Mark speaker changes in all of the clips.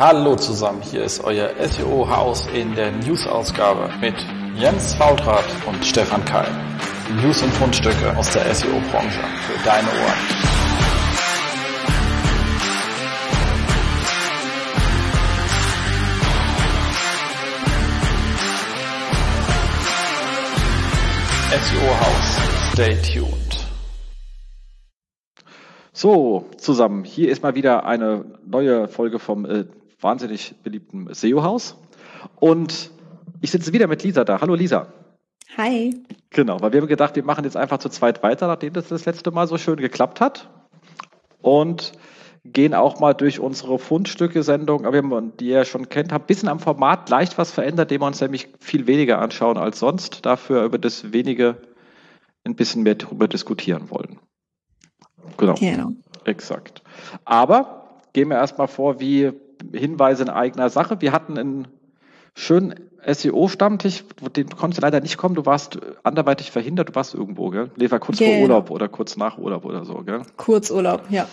Speaker 1: Hallo zusammen, hier ist euer SEO-Haus in der News-Ausgabe mit Jens Faultrat und Stefan Keil. News und Fundstücke aus der SEO-Branche für deine Ohren. SEO-Haus, stay tuned.
Speaker 2: So, zusammen, hier ist mal wieder eine neue Folge vom äh, wahnsinnig beliebten SEO-Haus. Und ich sitze wieder mit Lisa da. Hallo Lisa.
Speaker 3: Hi.
Speaker 2: Genau, weil wir haben gedacht, wir machen jetzt einfach zu zweit weiter, nachdem das das letzte Mal so schön geklappt hat. Und gehen auch mal durch unsere Fundstücke-Sendung, die ihr schon kennt, haben ein bisschen am Format leicht was verändert, dem wir uns nämlich viel weniger anschauen als sonst, dafür über das wenige ein bisschen mehr darüber diskutieren wollen. Genau. genau. Exakt. Aber gehen wir erstmal vor, wie Hinweise in eigener Sache. Wir hatten einen schönen SEO-Stammtisch, den konntest du leider nicht kommen. Du warst anderweitig verhindert, du warst irgendwo, gell? Nee, war kurz genau. vor Urlaub oder kurz nach Urlaub oder so, gell?
Speaker 3: Kurzurlaub, ja.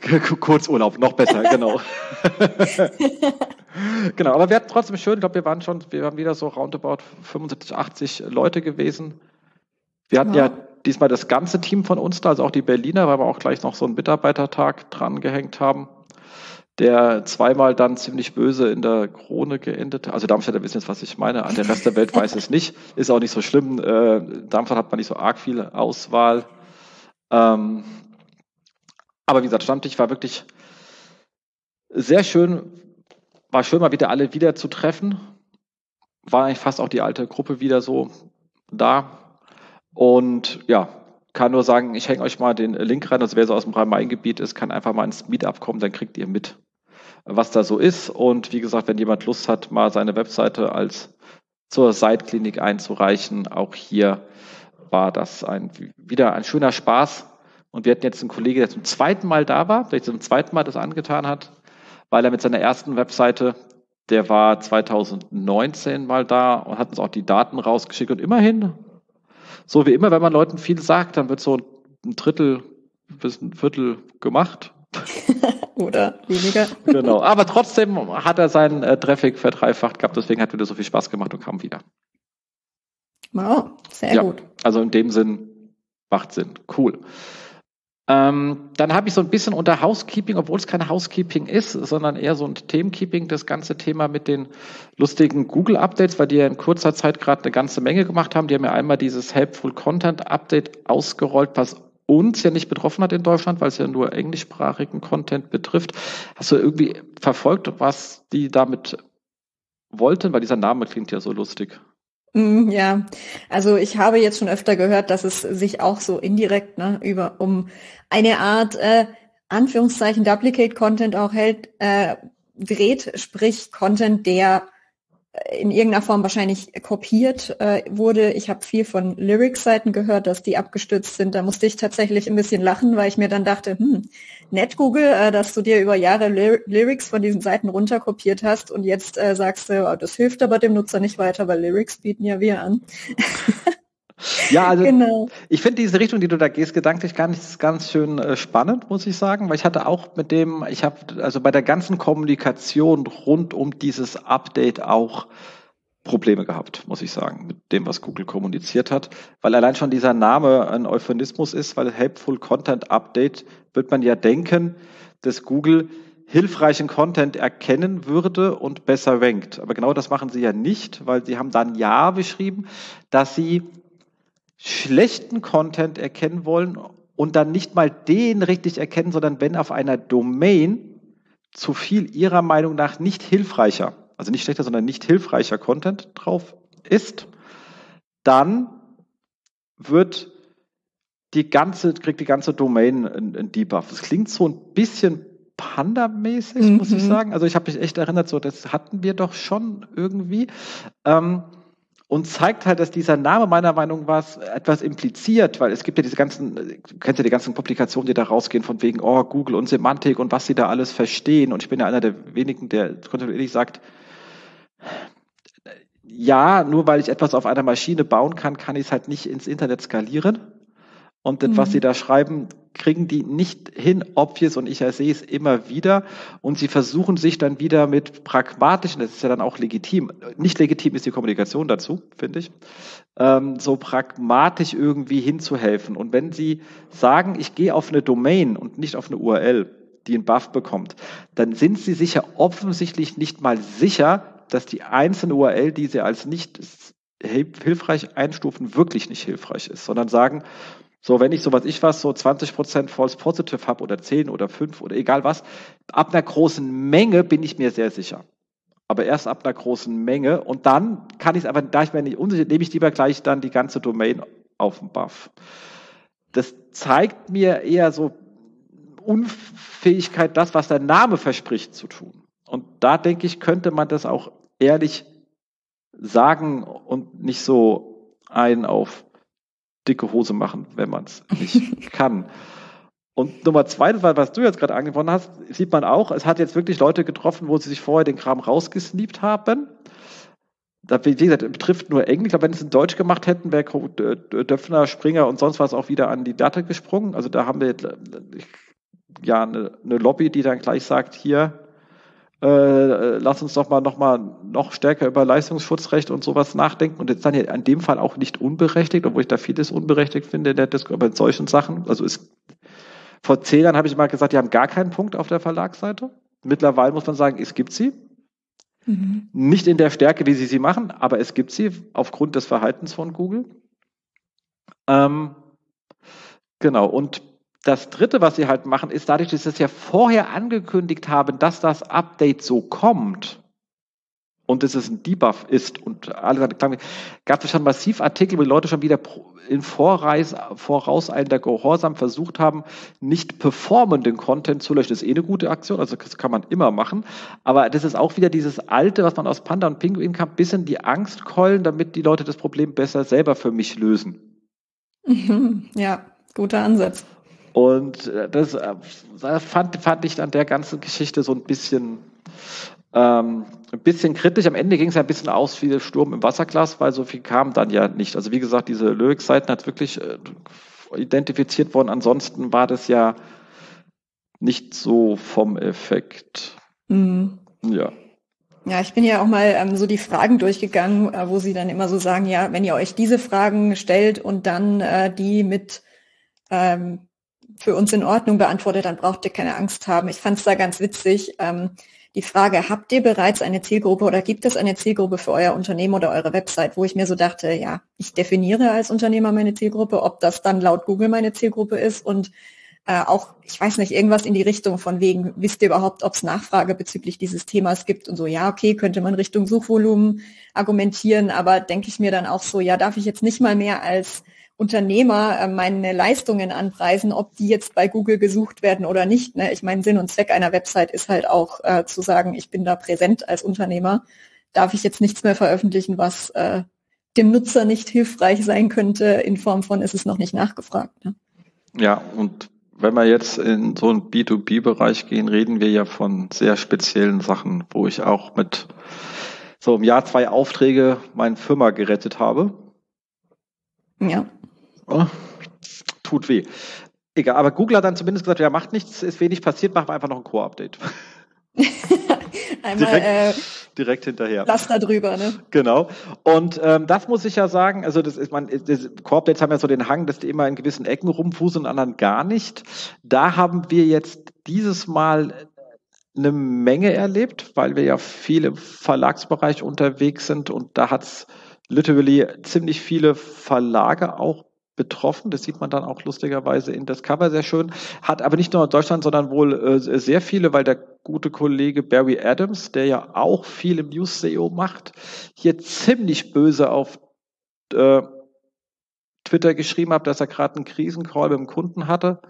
Speaker 2: Kurzurlaub, noch besser, genau. genau, aber wir hatten trotzdem schön, ich glaube, wir waren schon, wir waren wieder so roundabout 75, 80 Leute gewesen. Wir hatten ja. ja diesmal das ganze Team von uns da, also auch die Berliner, weil wir auch gleich noch so einen Mitarbeitertag dran gehängt haben der zweimal dann ziemlich böse in der Krone geendet hat. Also Darmstadt wissen jetzt, was ich meine. Der Rest der Welt weiß es nicht. Ist auch nicht so schlimm. Äh, Darmstadt hat man nicht so arg viel Auswahl. Ähm, aber wie gesagt, Stammtisch war wirklich sehr schön. War schön, mal wieder alle wieder zu treffen. War eigentlich fast auch die alte Gruppe wieder so da. Und ja, kann nur sagen, ich hänge euch mal den Link rein. Also wer so aus dem Rhein-Main-Gebiet ist, kann einfach mal ins Meetup kommen, dann kriegt ihr mit, was da so ist. Und wie gesagt, wenn jemand Lust hat, mal seine Webseite als zur Seitklinik einzureichen, auch hier war das ein, wieder ein schöner Spaß. Und wir hatten jetzt einen Kollegen, der zum zweiten Mal da war, der zum zweiten Mal das angetan hat, weil er mit seiner ersten Webseite, der war 2019 mal da und hat uns auch die Daten rausgeschickt. Und immerhin, so wie immer, wenn man Leuten viel sagt, dann wird so ein Drittel bis ein Viertel gemacht.
Speaker 3: Oder weniger.
Speaker 2: genau. Aber trotzdem hat er seinen äh, Traffic verdreifacht gehabt, deswegen hat wieder so viel Spaß gemacht und kam wieder.
Speaker 3: Wow, sehr ja, gut.
Speaker 2: Also in dem Sinn macht Sinn. Cool. Ähm, dann habe ich so ein bisschen unter Housekeeping, obwohl es kein Housekeeping ist, sondern eher so ein Themenkeeping, das ganze Thema mit den lustigen Google-Updates, weil die ja in kurzer Zeit gerade eine ganze Menge gemacht haben. Die haben ja einmal dieses Helpful Content Update ausgerollt, was uns ja nicht betroffen hat in Deutschland, weil es ja nur englischsprachigen Content betrifft. Hast du irgendwie verfolgt, was die damit wollten? Weil dieser Name klingt ja so lustig.
Speaker 3: Mm, ja, also ich habe jetzt schon öfter gehört, dass es sich auch so indirekt ne, über um eine Art äh, Anführungszeichen Duplicate Content auch hält, äh, dreht, sprich Content, der in irgendeiner Form wahrscheinlich kopiert äh, wurde. Ich habe viel von Lyrics-Seiten gehört, dass die abgestürzt sind. Da musste ich tatsächlich ein bisschen lachen, weil ich mir dann dachte, hm, nett Google, äh, dass du dir über Jahre Ly Lyrics von diesen Seiten runterkopiert hast und jetzt äh, sagst du, oh, das hilft aber dem Nutzer nicht weiter, weil Lyrics bieten ja wir an.
Speaker 2: Ja, also genau. ich finde diese Richtung, die du da gehst, gedanklich gar nicht ganz schön äh, spannend, muss ich sagen, weil ich hatte auch mit dem, ich habe also bei der ganzen Kommunikation rund um dieses Update auch Probleme gehabt, muss ich sagen, mit dem, was Google kommuniziert hat, weil allein schon dieser Name ein Euphemismus ist, weil Helpful Content Update wird man ja denken, dass Google hilfreichen Content erkennen würde und besser rankt. Aber genau das machen sie ja nicht, weil sie haben dann ja beschrieben, dass sie schlechten Content erkennen wollen und dann nicht mal den richtig erkennen, sondern wenn auf einer Domain zu viel ihrer Meinung nach nicht hilfreicher, also nicht schlechter, sondern nicht hilfreicher Content drauf ist, dann wird die ganze, kriegt die ganze Domain einen Debuff. Das klingt so ein bisschen Panda-mäßig, mhm. muss ich mhm. sagen. Also ich habe mich echt erinnert, so das hatten wir doch schon irgendwie. Ähm, und zeigt halt, dass dieser Name meiner Meinung nach etwas impliziert, weil es gibt ja diese ganzen, du kennst ja die ganzen Publikationen, die da rausgehen von wegen, oh, Google und Semantik und was sie da alles verstehen. Und ich bin ja einer der wenigen, der kontinuierlich sagt, ja, nur weil ich etwas auf einer Maschine bauen kann, kann ich es halt nicht ins Internet skalieren. Und das, mhm. was sie da schreiben, kriegen die nicht hin, obvious, und ich sehe es immer wieder. Und sie versuchen sich dann wieder mit pragmatischen, das ist ja dann auch legitim, nicht legitim ist die Kommunikation dazu, finde ich, ähm, so pragmatisch irgendwie hinzuhelfen. Und wenn sie sagen, ich gehe auf eine Domain und nicht auf eine URL, die einen Buff bekommt, dann sind sie sicher offensichtlich nicht mal sicher, dass die einzelne URL, die sie als nicht hilfreich einstufen, wirklich nicht hilfreich ist, sondern sagen, so, wenn ich so was ich was, so 20% False Positive habe oder 10 oder 5 oder egal was, ab einer großen Menge bin ich mir sehr sicher. Aber erst ab einer großen Menge und dann kann ich es aber, da ich mir nicht unsicher, nehme ich lieber gleich dann die ganze Domain auf den Buff. Das zeigt mir eher so Unfähigkeit, das, was der Name verspricht, zu tun. Und da denke ich, könnte man das auch ehrlich sagen und nicht so ein auf dicke Hose machen, wenn man es nicht kann. Und Nummer zwei, was du jetzt gerade angesprochen hast, sieht man auch, es hat jetzt wirklich Leute getroffen, wo sie sich vorher den Kram rausgesneept haben. Da, wie gesagt, betrifft nur Englisch. Aber wenn es in Deutsch gemacht hätten, wäre Döpfner, Springer und sonst was auch wieder an die Latte gesprungen. Also da haben wir ja eine, eine Lobby, die dann gleich sagt, hier, äh, lass uns doch mal noch mal noch stärker über Leistungsschutzrecht und sowas nachdenken. Und jetzt dann ja in dem Fall auch nicht unberechtigt, obwohl ich da vieles unberechtigt finde, der Disku aber in solchen Sachen. Also ist, vor zehn Jahren habe ich mal gesagt, die haben gar keinen Punkt auf der Verlagsseite. Mittlerweile muss man sagen, es gibt sie. Mhm. Nicht in der Stärke, wie sie sie machen, aber es gibt sie aufgrund des Verhaltens von Google. Ähm, genau. Und das dritte, was sie halt machen, ist dadurch, dass sie es ja vorher angekündigt haben, dass das Update so kommt und dass es ein Debuff ist und alle gab es schon massiv Artikel, wo die Leute schon wieder in Vorreis, vorauseilender Gehorsam versucht haben, nicht performenden Content zu löschen. Das ist eh eine gute Aktion, also das kann man immer machen. Aber das ist auch wieder dieses alte, was man aus Panda und Pinguin kann, bisschen die Angst keulen, damit die Leute das Problem besser selber für mich lösen.
Speaker 3: Ja, guter Ansatz.
Speaker 2: Und äh, das äh, fand, fand ich an der ganzen Geschichte so ein bisschen, ähm, ein bisschen kritisch. Am Ende ging es ja ein bisschen aus wie der Sturm im Wasserglas, weil so viel kam dann ja nicht. Also wie gesagt, diese Lyric-Seiten hat wirklich äh, identifiziert worden. Ansonsten war das ja nicht so vom Effekt. Mhm.
Speaker 3: Ja. Ja, ich bin ja auch mal ähm, so die Fragen durchgegangen, äh, wo sie dann immer so sagen, ja, wenn ihr euch diese Fragen stellt und dann äh, die mit ähm, für uns in Ordnung beantwortet, dann braucht ihr keine Angst haben. Ich fand es da ganz witzig. Ähm, die Frage, habt ihr bereits eine Zielgruppe oder gibt es eine Zielgruppe für euer Unternehmen oder eure Website, wo ich mir so dachte, ja, ich definiere als Unternehmer meine Zielgruppe, ob das dann laut Google meine Zielgruppe ist und äh, auch, ich weiß nicht, irgendwas in die Richtung von wegen, wisst ihr überhaupt, ob es Nachfrage bezüglich dieses Themas gibt und so, ja, okay, könnte man Richtung Suchvolumen argumentieren, aber denke ich mir dann auch so, ja, darf ich jetzt nicht mal mehr als Unternehmer äh, meine Leistungen anpreisen, ob die jetzt bei Google gesucht werden oder nicht. Ne? Ich meine, Sinn und Zweck einer Website ist halt auch äh, zu sagen, ich bin da präsent als Unternehmer. Darf ich jetzt nichts mehr veröffentlichen, was äh, dem Nutzer nicht hilfreich sein könnte, in Form von, ist es noch nicht nachgefragt. Ne?
Speaker 2: Ja, und wenn wir jetzt in so einen B2B-Bereich gehen, reden wir ja von sehr speziellen Sachen, wo ich auch mit so im Jahr zwei Aufträge meine Firma gerettet habe.
Speaker 3: Ja.
Speaker 2: Oh, tut weh. Egal, aber Google hat dann zumindest gesagt, ja, macht nichts, ist wenig passiert, machen wir einfach noch ein Core-Update.
Speaker 3: Einmal
Speaker 2: direkt, äh, direkt hinterher.
Speaker 3: Laster drüber, ne?
Speaker 2: Genau. Und ähm, das muss ich ja sagen, also das ist man, Core-Updates haben ja so den Hang, dass die immer in gewissen Ecken rumfuseln, anderen gar nicht. Da haben wir jetzt dieses Mal eine Menge erlebt, weil wir ja viel im Verlagsbereich unterwegs sind und da hat's literally ziemlich viele Verlage auch betroffen. Das sieht man dann auch lustigerweise in das Cover sehr schön. Hat aber nicht nur in Deutschland, sondern wohl äh, sehr viele, weil der gute Kollege Barry Adams, der ja auch viel im News SEO macht, hier ziemlich böse auf äh, Twitter geschrieben hat, dass er gerade einen Krisencall mit dem Kunden hatte,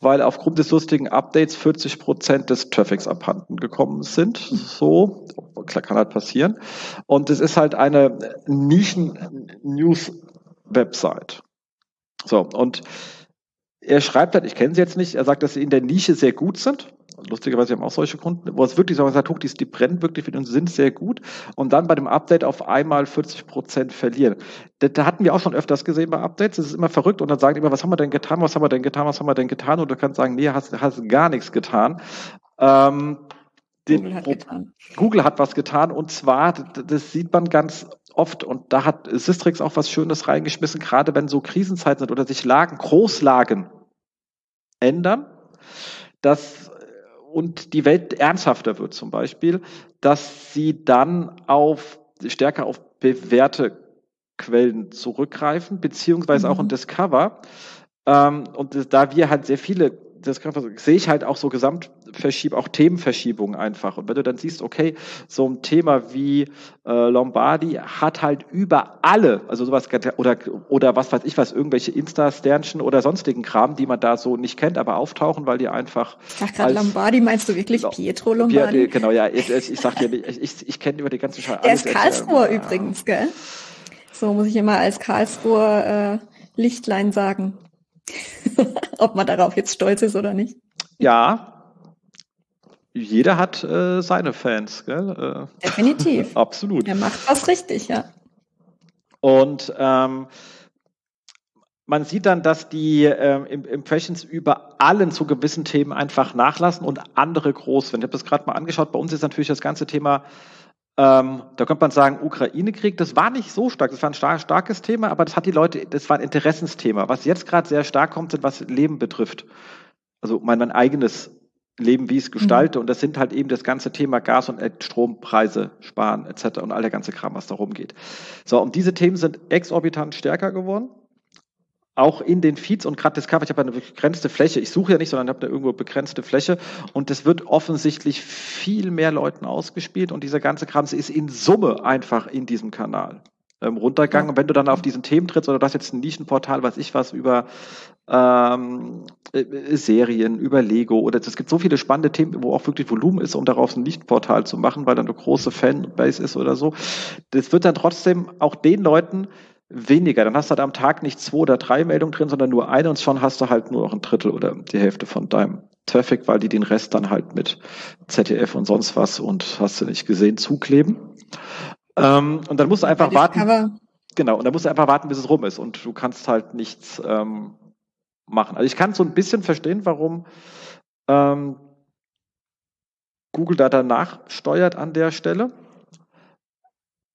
Speaker 2: weil aufgrund des lustigen Updates 40 Prozent des Traffics abhanden gekommen sind. So, klar kann halt passieren. Und es ist halt eine Nischen-News-Website. So, und er schreibt halt, ich kenne sie jetzt nicht, er sagt, dass sie in der Nische sehr gut sind. lustigerweise haben auch solche Kunden, wo es wirklich so gesagt, die, die brennen wirklich für uns, sind sehr gut und dann bei dem Update auf einmal 40 Prozent verlieren. Da, da, hatten wir auch schon öfters gesehen bei Updates. Das ist immer verrückt und dann sagen die immer, was haben wir denn getan, was haben wir denn getan, was haben wir denn getan und du kannst sagen, nee, hast, hast gar nichts getan. Ähm, Google hat getan. Google hat was getan und zwar, das sieht man ganz oft und da hat Sistrix auch was Schönes reingeschmissen, gerade wenn so Krisenzeiten sind oder sich Lagen, Großlagen ändern, dass und die Welt ernsthafter wird zum Beispiel, dass sie dann auf stärker auf bewährte Quellen zurückgreifen, beziehungsweise mhm. auch in Discover. Ähm, und da wir halt sehr viele das sehe ich halt auch so Gesamtverschiebung, auch Themenverschiebungen einfach. Und wenn du dann siehst, okay, so ein Thema wie äh, Lombardi hat halt über alle, also sowas oder oder was weiß ich was, irgendwelche Insta-Sternchen oder sonstigen Kram, die man da so nicht kennt, aber auftauchen, weil die einfach.
Speaker 3: Ach, gerade Lombardi, meinst du wirklich Pietro Lombardi?
Speaker 2: Pietro, genau, ja, ich, ich, sag dir, ich, ich, ich kenne über die ganze
Speaker 3: Scheiße. Der ist Karlsruher äh, übrigens, gell? So muss ich immer als Karlsruher äh, Lichtlein sagen. Ob man darauf jetzt stolz ist oder nicht.
Speaker 2: Ja, jeder hat äh, seine Fans, gell?
Speaker 3: Äh, Definitiv.
Speaker 2: Absolut.
Speaker 3: Er macht was richtig, ja.
Speaker 2: Und ähm, man sieht dann, dass die äh, Impressions über allen zu gewissen Themen einfach nachlassen und andere groß werden. Ich habe das gerade mal angeschaut. Bei uns ist natürlich das ganze Thema ähm, da könnte man sagen, Ukraine-Krieg, das war nicht so stark, das war ein star starkes Thema, aber das hat die Leute, das war ein Interessensthema. Was jetzt gerade sehr stark kommt, sind was Leben betrifft. Also mein, mein eigenes Leben, wie ich es mhm. gestalte. Mhm. Und das sind halt eben das ganze Thema Gas- und Strompreise sparen etc. und all der ganze Kram, was darum geht. So, und diese Themen sind exorbitant stärker geworden auch in den Feeds und gerade Discover, ich habe eine begrenzte Fläche, ich suche ja nicht, sondern habe da irgendwo begrenzte Fläche und das wird offensichtlich viel mehr Leuten ausgespielt und dieser ganze Kram ist in Summe einfach in diesem Kanal ähm, runtergegangen. Und wenn du dann auf diesen Themen trittst oder das jetzt ein Nischenportal, weiß ich was, über ähm, äh, Serien, über Lego oder es gibt so viele spannende Themen, wo auch wirklich Volumen ist, um daraus ein Nischenportal zu machen, weil dann eine große Fanbase ist oder so. Das wird dann trotzdem auch den Leuten weniger. Dann hast du halt am Tag nicht zwei oder drei Meldungen drin, sondern nur eine und schon hast du halt nur noch ein Drittel oder die Hälfte von deinem Traffic, weil die den Rest dann halt mit ZDF und sonst was und hast du nicht gesehen zukleben. Ähm, und dann musst du einfach warten. Cover. Genau, und dann musst du einfach warten, bis es rum ist und du kannst halt nichts ähm, machen. Also ich kann so ein bisschen verstehen, warum ähm, Google da danach steuert an der Stelle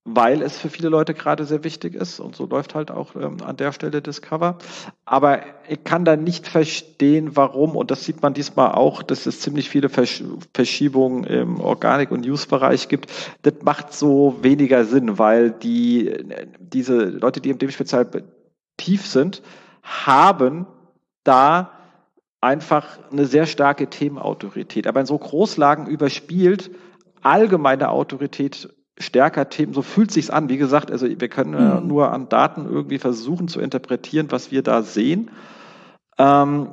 Speaker 2: weil es für viele Leute gerade sehr wichtig ist und so läuft halt auch ähm, an der Stelle Discover. Aber ich kann da nicht verstehen, warum, und das sieht man diesmal auch, dass es ziemlich viele Versch Verschiebungen im Organic- und News-Bereich gibt. Das macht so weniger Sinn, weil die, diese Leute, die in dem Spezial tief sind, haben da einfach eine sehr starke Themenautorität. Aber in so Großlagen überspielt allgemeine Autorität stärker Themen, so fühlt sich's an. Wie gesagt, also wir können äh, mhm. nur an Daten irgendwie versuchen zu interpretieren, was wir da sehen. Ähm,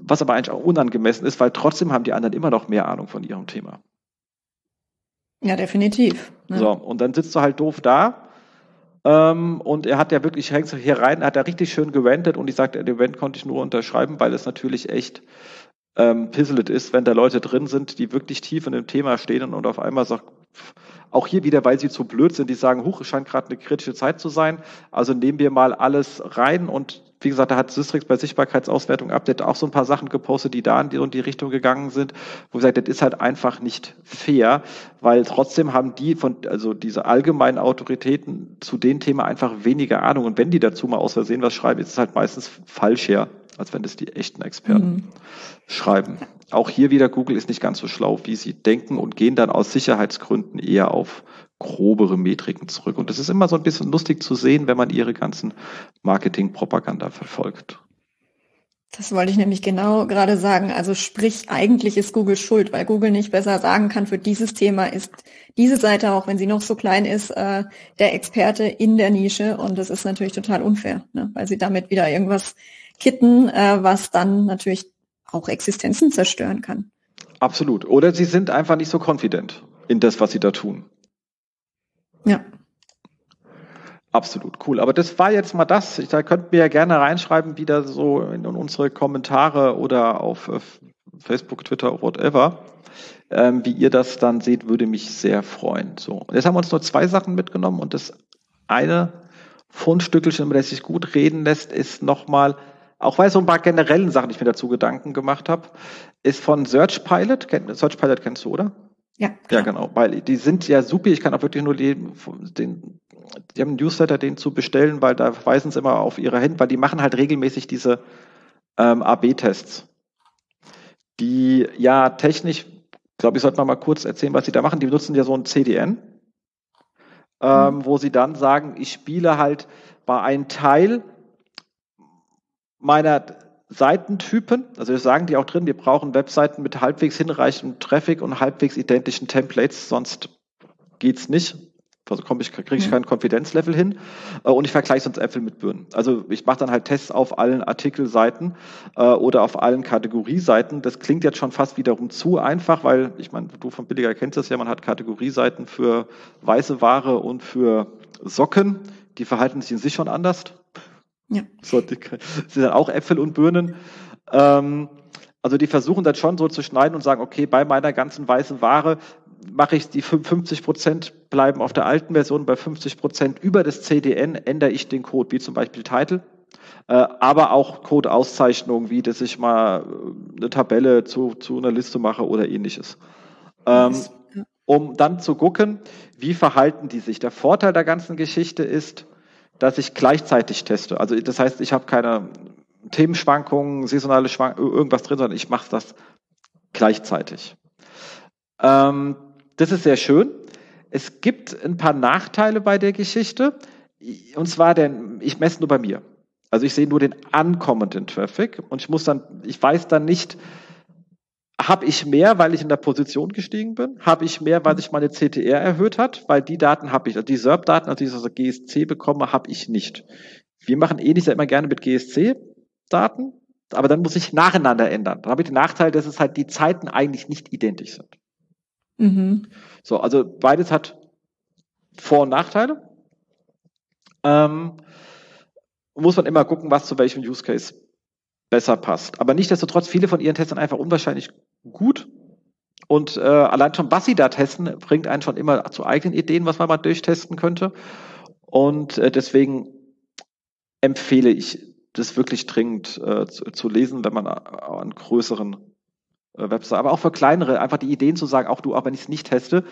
Speaker 2: was aber eigentlich auch unangemessen ist, weil trotzdem haben die anderen immer noch mehr Ahnung von ihrem Thema.
Speaker 3: Ja, definitiv.
Speaker 2: Ne? So, und dann sitzt du halt doof da. Ähm, und er hat ja wirklich, hängst du hier rein, hat er richtig schön gewendet und ich sagte, den Event konnte ich nur unterschreiben, weil es natürlich echt ähm, pisselt ist, wenn da Leute drin sind, die wirklich tief in dem Thema stehen und auf einmal sagt, auch hier wieder, weil sie zu blöd sind, die sagen, huch, es scheint gerade eine kritische Zeit zu sein. Also nehmen wir mal alles rein und wie gesagt, da hat Systrix bei Sichtbarkeitsauswertung Update auch so ein paar Sachen gepostet, die da in die, in die Richtung gegangen sind, wo gesagt, das ist halt einfach nicht fair, weil trotzdem haben die von, also diese allgemeinen Autoritäten zu den Themen einfach weniger Ahnung. Und wenn die dazu mal aus Versehen was schreiben, ist es halt meistens falsch her, als wenn das die echten Experten mhm. schreiben. Auch hier wieder, Google ist nicht ganz so schlau, wie sie denken und gehen dann aus Sicherheitsgründen eher auf grobere Metriken zurück. Und das ist immer so ein bisschen lustig zu sehen, wenn man ihre ganzen Marketing-Propaganda verfolgt.
Speaker 3: Das wollte ich nämlich genau gerade sagen. Also sprich, eigentlich ist Google schuld, weil Google nicht besser sagen kann, für dieses Thema ist diese Seite, auch wenn sie noch so klein ist, äh, der Experte in der Nische. Und das ist natürlich total unfair, ne? weil sie damit wieder irgendwas kitten, äh, was dann natürlich auch Existenzen zerstören kann.
Speaker 2: Absolut. Oder sie sind einfach nicht so confident in das, was sie da tun.
Speaker 3: Ja.
Speaker 2: Absolut, cool. Aber das war jetzt mal das. Da könnt ihr ja gerne reinschreiben, wieder so in unsere Kommentare oder auf Facebook, Twitter, whatever. Ähm, wie ihr das dann seht, würde mich sehr freuen. So, und jetzt haben wir uns nur zwei Sachen mitgenommen und das eine Fundstückelchen, über das sich gut reden lässt, ist nochmal, auch weil so ein paar generellen Sachen ich mir dazu Gedanken gemacht habe, ist von Search Pilot. Search Pilot kennst du, oder?
Speaker 3: Ja.
Speaker 2: Ja, genau. Weil die sind ja super. Ich kann auch wirklich nur den, den die haben einen Newsletter, den zu bestellen, weil da weisen sie immer auf ihre Hände, weil die machen halt regelmäßig diese ähm, AB-Tests. Die ja technisch, glaube ich, sollte man mal kurz erzählen, was sie da machen. Die benutzen ja so ein CDN, ähm, mhm. wo sie dann sagen, ich spiele halt bei einem Teil meiner Seitentypen, also wir sagen die auch drin, wir brauchen Webseiten mit halbwegs hinreichendem Traffic und halbwegs identischen Templates, sonst geht's nicht. Also komme ich, kriege ich kein Konfidenzlevel hin äh, und ich vergleiche sonst Äpfel mit Birnen. Also ich mache dann halt Tests auf allen Artikelseiten äh, oder auf allen Kategorieseiten. Das klingt jetzt schon fast wiederum zu einfach, weil ich meine, du von Billiger kennst das ja, man hat Kategorieseiten für weiße Ware und für Socken. Die verhalten sich in sich schon anders. Ja. So, die sind dann auch Äpfel und Birnen. Ähm, also die versuchen das schon so zu schneiden und sagen, okay, bei meiner ganzen weißen Ware mache ich die 50 Prozent bleiben auf der alten Version, bei 50 Prozent über das CDN ändere ich den Code, wie zum Beispiel Title, äh, aber auch Code-Auszeichnungen, wie dass ich mal äh, eine Tabelle zu, zu einer Liste mache oder ähnliches. Ähm, um dann zu gucken, wie verhalten die sich. Der Vorteil der ganzen Geschichte ist, dass ich gleichzeitig teste. Also das heißt, ich habe keine Themenschwankungen, saisonale Schwankungen, irgendwas drin, sondern ich mache das gleichzeitig. Ähm, das ist sehr schön. Es gibt ein paar Nachteile bei der Geschichte. Und zwar, denn ich messe nur bei mir. Also ich sehe nur den ankommenden Traffic und ich muss dann, ich weiß dann nicht, habe ich mehr, weil ich in der Position gestiegen bin? Habe ich mehr, weil sich meine CTR erhöht hat? Weil die Daten habe ich, also die SERP-Daten, also die ich aus der GSC bekomme, habe ich nicht. Wir machen ähnlich immer gerne mit GSC-Daten, aber dann muss ich nacheinander ändern. Dann habe ich den Nachteil, dass es halt die Zeiten eigentlich nicht identisch sind. Mhm. So, also beides hat Vor- und Nachteile. Ähm, muss man immer gucken, was zu welchem Use Case besser passt. Aber nichtsdestotrotz, viele von ihren Tests sind einfach unwahrscheinlich gut. Und äh, allein schon, was sie da testen, bringt einen schon immer zu eigenen Ideen, was man mal durchtesten könnte. Und äh, deswegen empfehle ich das wirklich dringend äh, zu, zu, lesen, wenn man an größeren äh, Website, aber auch für kleinere, einfach die Ideen zu sagen, auch du, auch wenn ich es nicht teste,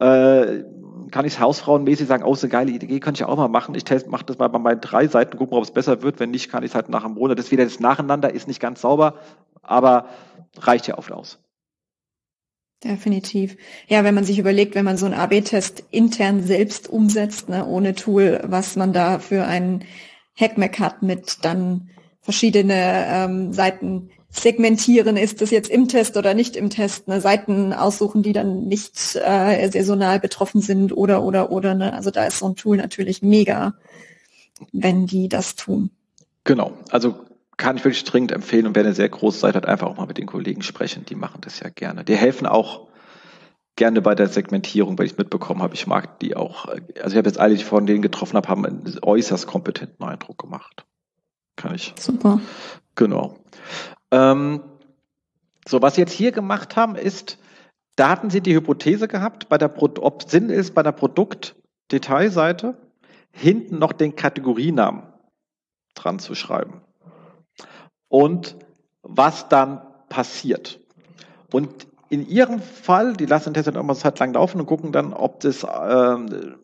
Speaker 2: äh, kann ich hausfrauenmäßig sagen, oh, so eine geile Idee, könnte ich auch mal machen. Ich mache das mal bei meinen drei Seiten, gucken, ob es besser wird. Wenn nicht, kann ich es halt nach einem Monat. Das wieder das Nacheinander ist nicht ganz sauber, aber reicht ja oft aus.
Speaker 3: Definitiv. Ja, wenn man sich überlegt, wenn man so einen AB-Test intern selbst umsetzt, ne, ohne Tool, was man da für einen Hackmack hat mit dann verschiedene ähm, Seiten segmentieren, ist das jetzt im Test oder nicht im Test, ne, Seiten aussuchen, die dann nicht äh, saisonal betroffen sind oder oder oder. Ne? Also da ist so ein Tool natürlich mega, wenn die das tun.
Speaker 2: Genau, also kann ich wirklich dringend empfehlen und wer eine sehr große Seite hat, einfach auch mal mit den Kollegen sprechen, die machen das ja gerne. Die helfen auch gerne bei der Segmentierung, weil ich mitbekommen habe, ich mag die auch. Also ich habe jetzt alle, die ich von denen getroffen habe, haben einen äußerst kompetenten Eindruck gemacht. Kann ich.
Speaker 3: Super.
Speaker 2: Genau. Ähm, so, was Sie jetzt hier gemacht haben, ist, da hatten Sie die Hypothese gehabt, bei der Pro ob Sinn ist, bei der Produktdetailseite hinten noch den Kategorienamen dran zu schreiben. Und was dann passiert. Und in Ihrem Fall, die lassen Test dann immer eine Zeit lang laufen und gucken dann, ob das äh,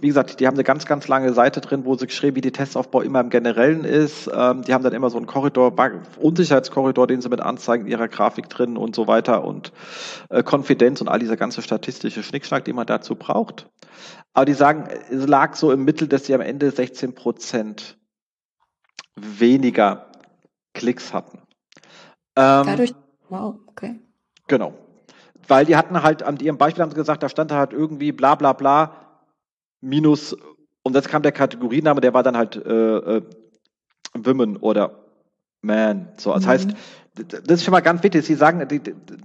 Speaker 2: wie gesagt, die haben eine ganz, ganz lange Seite drin, wo sie geschrieben, wie die Testaufbau immer im Generellen ist. Ähm, die haben dann immer so einen Korridor, Unsicherheitskorridor, den sie mit anzeigen in ihrer Grafik drin und so weiter und äh, Konfidenz und all dieser ganze statistische Schnickschnack, den man dazu braucht. Aber die sagen, es lag so im Mittel, dass sie am Ende 16 Prozent weniger Klicks hatten.
Speaker 3: Ähm, Dadurch, wow, okay.
Speaker 2: Genau. Weil die hatten halt, an ihrem Beispiel haben sie gesagt, da stand halt irgendwie bla bla bla minus, und jetzt kam der Kategoriename, der war dann halt äh, äh, Women oder Man. So, das mhm. heißt, das ist schon mal ganz wichtig. Sie sagen,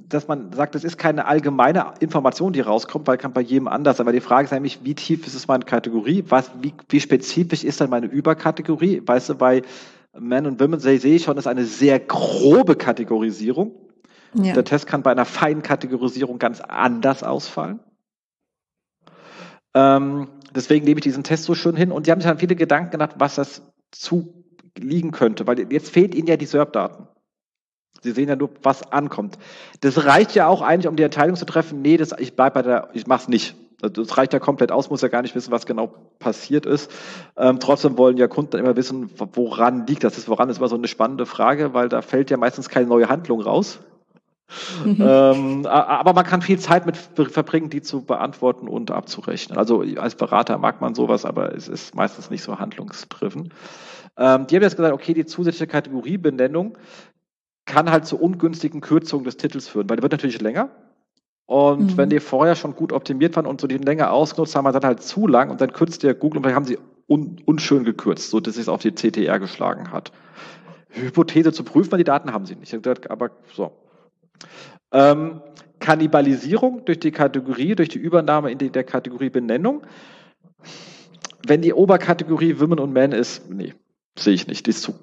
Speaker 2: dass man sagt, das ist keine allgemeine Information, die rauskommt, weil kann bei jedem anders. Aber die Frage ist nämlich, wie tief ist es meine Kategorie? Was, wie, wie spezifisch ist dann meine Überkategorie? Weißt du, bei Men und Women sehe ich schon, das ist eine sehr grobe Kategorisierung. Ja. Der Test kann bei einer feinen Kategorisierung ganz anders ausfallen. Ähm, deswegen nehme ich diesen Test so schön hin. Und die haben sich dann viele Gedanken gemacht, was das zu liegen könnte, weil jetzt fehlt ihnen ja die SERP-Daten. Sie sehen ja nur, was ankommt. Das reicht ja auch eigentlich, um die Entscheidung zu treffen, nee, das, ich bleibe bei der, ich mach's nicht. Also das reicht ja komplett aus, muss ja gar nicht wissen, was genau passiert ist. Ähm, trotzdem wollen ja Kunden immer wissen, woran liegt das. Ist, woran ist immer so eine spannende Frage, weil da fällt ja meistens keine neue Handlung raus. Mhm. Ähm, aber man kann viel Zeit mit verbringen, die zu beantworten und abzurechnen. Also als Berater mag man sowas, aber es ist meistens nicht so handlungsdriven. Ähm, die haben jetzt gesagt, okay, die zusätzliche Kategoriebenennung kann halt zu ungünstigen Kürzungen des Titels führen, weil der wird natürlich länger. Und mhm. wenn die vorher schon gut optimiert waren und so die länger ausgenutzt haben, dann halt zu lang und dann kürzt der Google und dann haben sie un unschön gekürzt, so dass es auf die CTR geschlagen hat. Hypothese zu prüfen, weil die Daten haben sie nicht. Aber so. Ähm, Kannibalisierung durch die Kategorie, durch die Übernahme in der Kategorie Benennung. Wenn die Oberkategorie Women und Men ist, nee, sehe ich nicht, die ist zu,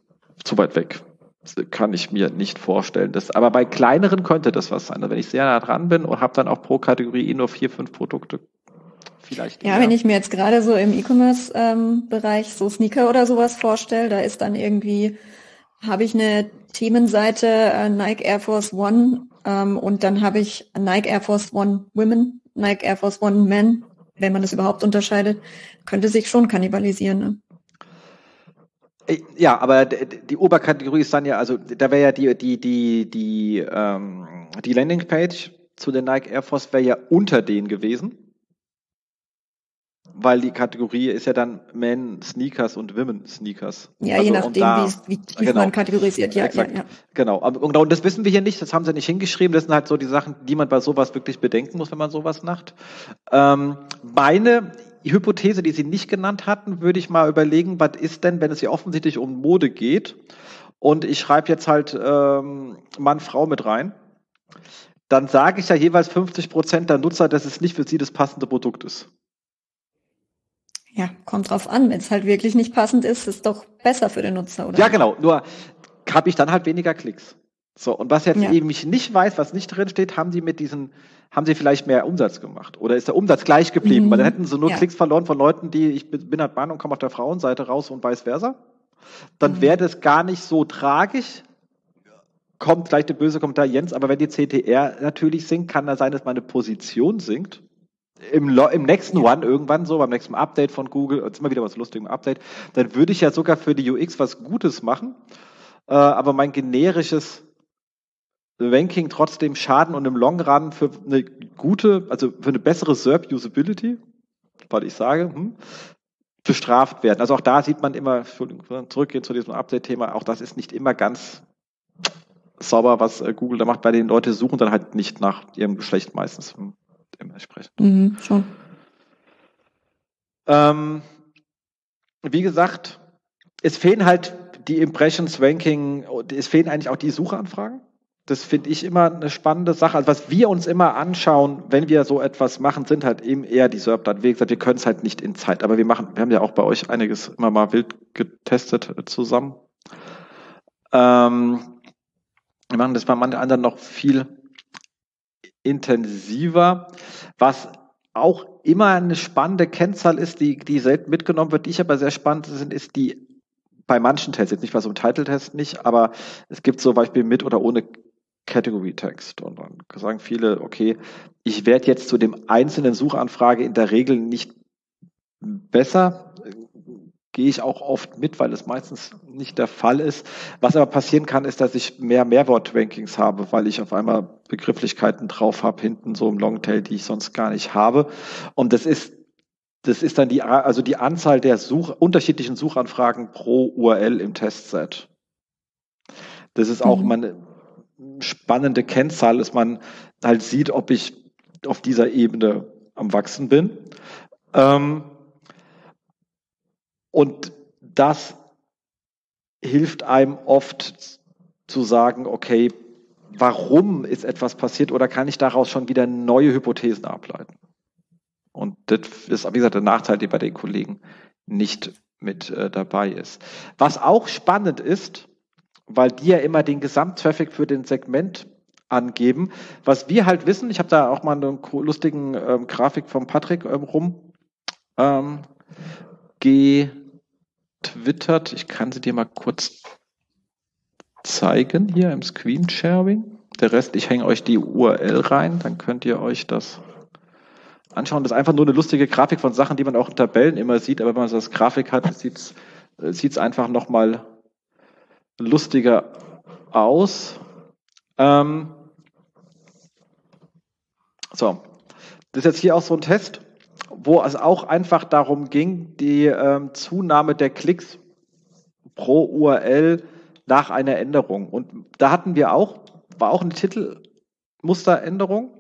Speaker 2: zu weit weg. Das kann ich mir nicht vorstellen. Das, aber bei kleineren könnte das was sein. Also wenn ich sehr nah dran bin und habe dann auch pro Kategorie eh nur vier, fünf Produkte, vielleicht.
Speaker 3: Ja, wenn ich mir jetzt gerade so im E-Commerce-Bereich ähm, so Sneaker oder sowas vorstelle, da ist dann irgendwie, habe ich eine Themenseite äh, Nike Air Force One ähm, und dann habe ich Nike Air Force One Women, Nike Air Force One Men, wenn man das überhaupt unterscheidet, könnte sich schon kannibalisieren. Ne?
Speaker 2: Äh, ja, aber die Oberkategorie ist dann ja, also da wäre ja die, die, die, die, ähm, die Landingpage zu der Nike Air Force wäre ja unter denen gewesen. Weil die Kategorie ist ja dann Men Sneakers und Women Sneakers.
Speaker 3: Ja, also je nachdem, da, wie, tief genau, man kategorisiert. Ja,
Speaker 2: exakt, ja, ja. Genau. Und, und das wissen wir hier nicht, das haben sie nicht hingeschrieben. Das sind halt so die Sachen, die man bei sowas wirklich bedenken muss, wenn man sowas macht. Ähm, meine Hypothese, die Sie nicht genannt hatten, würde ich mal überlegen, was ist denn, wenn es hier offensichtlich um Mode geht und ich schreibe jetzt halt ähm, Mann, Frau mit rein, dann sage ich ja jeweils 50 Prozent der Nutzer, dass es nicht für sie das passende Produkt ist.
Speaker 3: Ja, kommt drauf an. Wenn es halt wirklich nicht passend ist, ist es doch besser für den Nutzer, oder?
Speaker 2: Ja, genau. Nur habe ich dann halt weniger Klicks. So, und was jetzt ja. eben ich nicht weiß, was nicht drin steht, haben die mit diesen, haben sie vielleicht mehr Umsatz gemacht? Oder ist der Umsatz gleich geblieben? Mhm. Weil dann hätten sie nur ja. Klicks verloren von Leuten, die, ich bin halt Mann und komme auf der Frauenseite raus und vice versa. Dann mhm. wäre das gar nicht so tragisch. Kommt gleich der böse Kommentar, Jens, aber wenn die CTR natürlich sinkt, kann da sein, dass meine Position sinkt. Im, im nächsten. One irgendwann so, beim nächsten Update von Google, jetzt immer wieder was Lustiges im Update, dann würde ich ja sogar für die UX was Gutes machen. Äh, aber mein generisches Ranking trotzdem Schaden und im Long Run für eine gute, also für eine bessere SERP-Usability, weil ich sage, hm, bestraft werden. Also auch da sieht man immer, zurückgehen zu diesem Update-Thema, auch das ist nicht immer ganz sauber, was äh, Google da macht, bei den Leute suchen dann halt nicht nach ihrem Geschlecht meistens hm, dementsprechend. Mhm, schon. Ähm, wie gesagt, es fehlen halt die Impressions Ranking, es fehlen eigentlich auch die Suchanfragen. Das finde ich immer eine spannende Sache. Also was wir uns immer anschauen, wenn wir so etwas machen, sind halt eben eher die SERP-Daten. Wie gesagt, wir können es halt nicht in Zeit, aber wir machen, wir haben ja auch bei euch einiges immer mal wild getestet äh, zusammen. Ähm, wir machen das bei manchen anderen noch viel intensiver. Was auch immer eine spannende Kennzahl ist, die, die selten mitgenommen wird, die ich aber sehr spannend finde, ist die bei manchen Tests, jetzt nicht bei so einem Title-Test nicht, aber es gibt zum Beispiel mit oder ohne Category Text. Und dann sagen viele, okay, ich werde jetzt zu dem einzelnen Suchanfrage in der Regel nicht besser. Gehe ich auch oft mit, weil es meistens nicht der Fall ist. Was aber passieren kann, ist, dass ich mehr Mehrwort-Rankings habe, weil ich auf einmal Begrifflichkeiten drauf habe, hinten so im Longtail, die ich sonst gar nicht habe. Und das ist das ist dann die, also die Anzahl der Such, unterschiedlichen Suchanfragen pro URL im Testset. Das ist auch, mhm. man, spannende Kennzahl ist, man halt sieht, ob ich auf dieser Ebene am Wachsen bin. Ähm, und das hilft einem oft zu sagen, okay, warum ist etwas passiert oder kann ich daraus schon wieder neue Hypothesen ableiten? Und das ist, wie gesagt, der Nachteil, der bei den Kollegen nicht mit äh, dabei ist. Was auch spannend ist, weil die ja immer den Gesamttraffic für den Segment angeben. Was wir halt wissen, ich habe da auch mal eine lustigen ähm, Grafik von Patrick ähm, rum ähm, getwittert. Ich kann sie dir mal kurz zeigen hier im Screen Sharing. Der Rest, ich hänge euch die URL rein, dann könnt ihr euch das anschauen. Das ist einfach nur eine lustige Grafik von Sachen, die man auch in Tabellen immer sieht, aber wenn man so das Grafik hat, sieht es äh, einfach nochmal lustiger aus. Ähm so, das ist jetzt hier auch so ein Test, wo es auch einfach darum ging, die ähm, Zunahme der Klicks pro URL nach einer Änderung. Und da hatten wir auch, war auch eine Titelmusteränderung.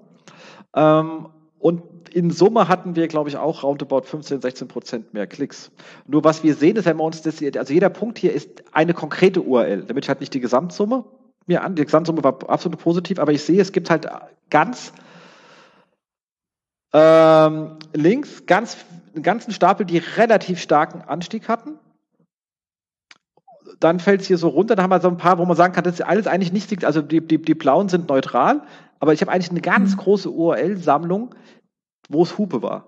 Speaker 2: Ähm, und in Summe hatten wir, glaube ich, auch roundabout 15, 16 Prozent mehr Klicks. Nur was wir sehen, ist, wenn wir uns das also jeder Punkt hier ist eine konkrete URL, damit halt nicht die Gesamtsumme mir an, die Gesamtsumme war absolut positiv, aber ich sehe, es gibt halt ganz ähm, links ganz, einen ganzen Stapel, die relativ starken Anstieg hatten. Dann fällt es hier so runter, dann haben wir so ein paar, wo man sagen kann, das ist alles eigentlich nicht, also die, die, die blauen sind neutral, aber ich habe eigentlich eine ganz mhm. große URL-Sammlung, wo es Hupe war.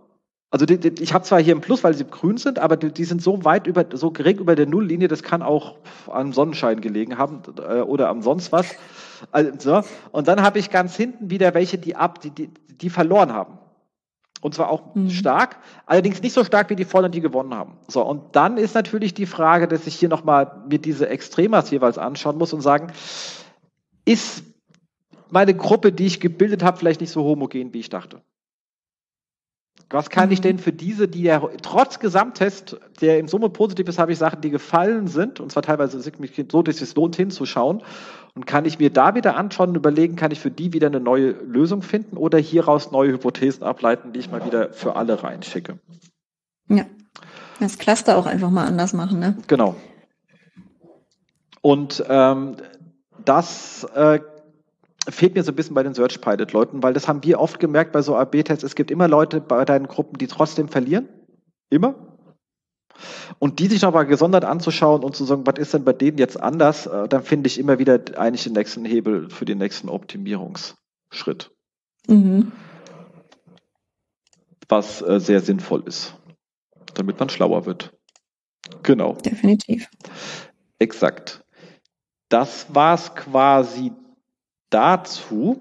Speaker 2: Also die, die, ich habe zwar hier ein Plus, weil sie grün sind, aber die, die, sind so weit über, so gering über der Nulllinie, das kann auch am Sonnenschein gelegen haben äh, oder am sonst was. Also, und dann habe ich ganz hinten wieder welche, die ab, die, die, die verloren haben. Und zwar auch mhm. stark, allerdings nicht so stark wie die vorne, die gewonnen haben. So, und dann ist natürlich die Frage, dass ich hier nochmal mir diese Extremas jeweils anschauen muss und sagen, ist meine Gruppe, die ich gebildet habe, vielleicht nicht so homogen, wie ich dachte? Was kann mhm. ich denn für diese, die ja trotz Gesamttest, der im Summe positiv ist, habe ich Sachen, die gefallen sind, und zwar teilweise so, dass es lohnt hinzuschauen. Und kann ich mir da wieder anschauen und überlegen, kann ich für die wieder eine neue Lösung finden oder hieraus neue Hypothesen ableiten, die ich mal wieder für alle reinschicke.
Speaker 3: Ja. Das Cluster auch einfach mal anders machen, ne?
Speaker 2: Genau. Und ähm, das äh, fehlt mir so ein bisschen bei den Search Pilot Leuten, weil das haben wir oft gemerkt bei so AB-Tests. Es gibt immer Leute bei deinen Gruppen, die trotzdem verlieren. Immer. Und die sich nochmal gesondert anzuschauen und zu sagen, was ist denn bei denen jetzt anders, äh, dann finde ich immer wieder eigentlich den nächsten Hebel für den nächsten Optimierungsschritt. Mhm. Was äh, sehr sinnvoll ist, damit man schlauer wird. Genau.
Speaker 3: Definitiv.
Speaker 2: Exakt. Das war es quasi dazu.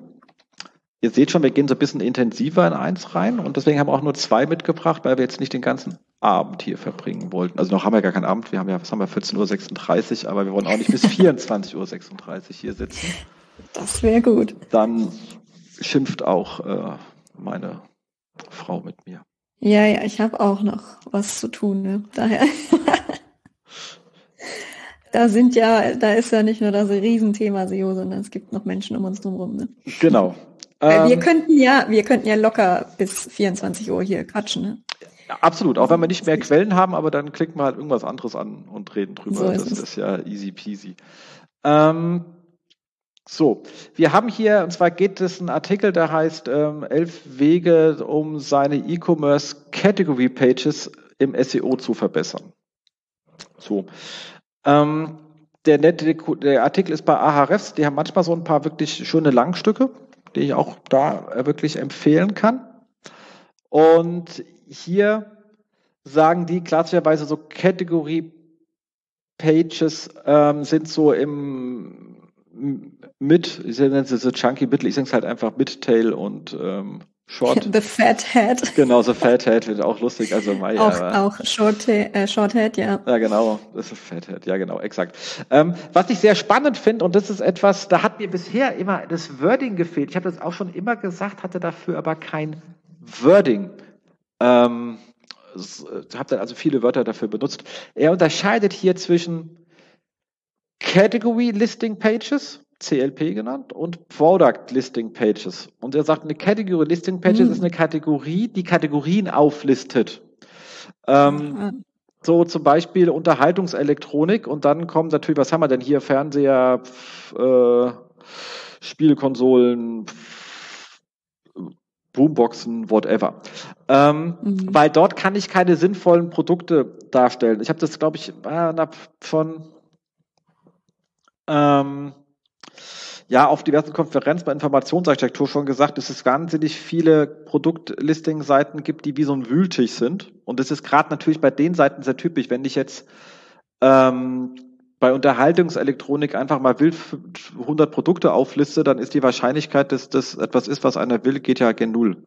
Speaker 2: Ihr seht schon, wir gehen so ein bisschen intensiver in eins rein und deswegen haben wir auch nur zwei mitgebracht, weil wir jetzt nicht den ganzen Abend hier verbringen wollten. Also noch haben wir gar keinen Abend, wir haben ja, was haben wir, 14.36 Uhr, aber wir wollen auch nicht bis 24.36 Uhr hier sitzen.
Speaker 3: Das wäre gut.
Speaker 2: Dann schimpft auch äh, meine Frau mit mir.
Speaker 3: Ja, ja, ich habe auch noch was zu tun, ne? Daher. da sind ja, da ist ja nicht nur das Riesenthema SEO, sondern es gibt noch Menschen um uns drumherum. Ne?
Speaker 2: Genau.
Speaker 3: Weil wir ähm, könnten ja, wir könnten ja locker bis 24 Uhr hier quatschen. Ne?
Speaker 2: Absolut, auch wenn wir nicht mehr Quellen haben, aber dann klicken wir halt irgendwas anderes an und reden drüber. So ist das ist ja easy peasy. Ähm, so, wir haben hier, und zwar geht es ein Artikel, der heißt ähm, elf Wege, um seine E-Commerce Category Pages im SEO zu verbessern. So, ähm, der, der Artikel ist bei Ahrefs, die haben manchmal so ein paar wirklich schöne Langstücke die ich auch da äh, wirklich empfehlen kann. Und hier sagen die klassischerweise so Category Pages ähm, sind so im mit, ich nenne es so Chunky Bittle, ich sage es halt einfach Mid-Tail und ähm, Short.
Speaker 3: The Fat Head.
Speaker 2: Genau, The Fat Head wird auch lustig. Also
Speaker 3: Mai, auch, auch Short, äh, Short Head, ja.
Speaker 2: Ja, genau. Das ist Fat Head, ja genau, exakt. Ähm, was ich sehr spannend finde, und das ist etwas, da hat mir bisher immer das Wording gefehlt. Ich habe das auch schon immer gesagt, hatte dafür aber kein Wording. Ähm, äh, habe dann also viele Wörter dafür benutzt. Er unterscheidet hier zwischen Category Listing Pages CLP genannt und Product Listing Pages. Und er sagt, eine Category Listing Pages mhm. ist eine Kategorie, die Kategorien auflistet. Ähm, so zum Beispiel Unterhaltungselektronik und dann kommt natürlich, was haben wir denn hier? Fernseher, äh, Spielkonsolen, Boomboxen, whatever. Ähm, mhm. Weil dort kann ich keine sinnvollen Produkte darstellen. Ich habe das, glaube ich, äh, von ähm, ja auf diversen Konferenzen bei Informationsarchitektur schon gesagt, dass es wahnsinnig viele Produktlisting-Seiten gibt, die wie so ein Wühltisch sind. Und das ist gerade natürlich bei den Seiten sehr typisch. Wenn ich jetzt ähm, bei Unterhaltungselektronik einfach mal wild 100 Produkte aufliste, dann ist die Wahrscheinlichkeit, dass das etwas ist, was einer will, geht ja gen Null.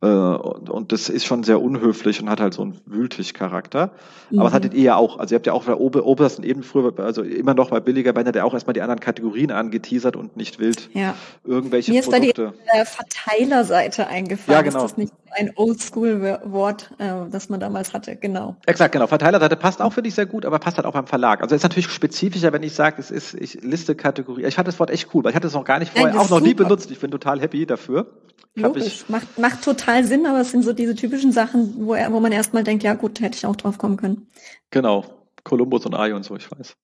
Speaker 2: Äh, und das ist schon sehr unhöflich und hat halt so einen Wühltisch-Charakter. Mhm. Aber das hattet ihr ja auch. Also ihr habt ja auch bei Ober obersten Ebene früher, also immer noch bei billiger Banner, der auch erstmal die anderen Kategorien angeteasert und nicht wild ja. irgendwelche
Speaker 3: Mir
Speaker 2: Produkte.
Speaker 3: Mir ist da die äh, Verteilerseite eingefallen. Ja, genau. Ist das nicht ein Oldschool-Wort, äh, das man damals hatte, genau.
Speaker 2: Exakt, genau. Verteilerseite passt auch, finde ich, sehr gut, aber passt halt auch beim Verlag. Also ist natürlich spezifischer, wenn ich sage, es ist, ich liste Kategorie. Ich hatte das Wort echt cool, weil ich hatte es noch gar nicht vorher, ja, auch noch nie benutzt. Ich bin total happy dafür.
Speaker 3: Logisch, macht, macht total Sinn, aber es sind so diese typischen Sachen, wo, er, wo man erstmal denkt, ja gut, hätte ich auch drauf kommen können.
Speaker 2: Genau, Columbus und AI und so, ich weiß.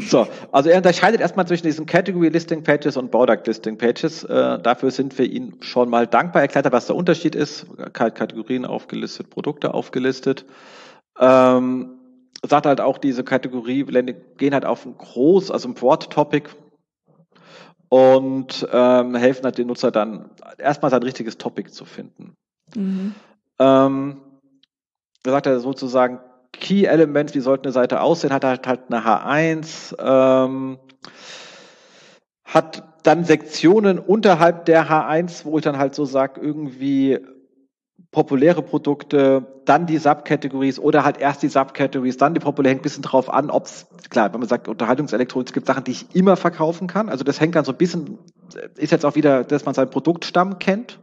Speaker 2: So, also er unterscheidet erstmal zwischen diesen Category Listing Pages und Product Listing Pages. Äh, dafür sind wir Ihnen schon mal dankbar. Erklärt er, was der Unterschied ist. Kategorien aufgelistet, Produkte aufgelistet. Ähm, sagt halt auch, diese Kategorie gehen halt auf ein groß, also ein Wort-Topic und ähm, helfen halt den Nutzer dann erstmal sein richtiges Topic zu finden. Mhm. Ähm, da sagt er sozusagen, Key Elements, wie sollte eine Seite aussehen, hat halt, halt eine H1, ähm, hat dann Sektionen unterhalb der H1, wo ich dann halt so sage, irgendwie populäre Produkte, dann die Subcategories oder halt erst die Subcategories, dann die populären, hängt ein bisschen drauf an, ob es, klar, wenn man sagt Unterhaltungselektronik, es gibt Sachen, die ich immer verkaufen kann. Also das hängt dann so ein bisschen, ist jetzt auch wieder, dass man seinen Produktstamm kennt.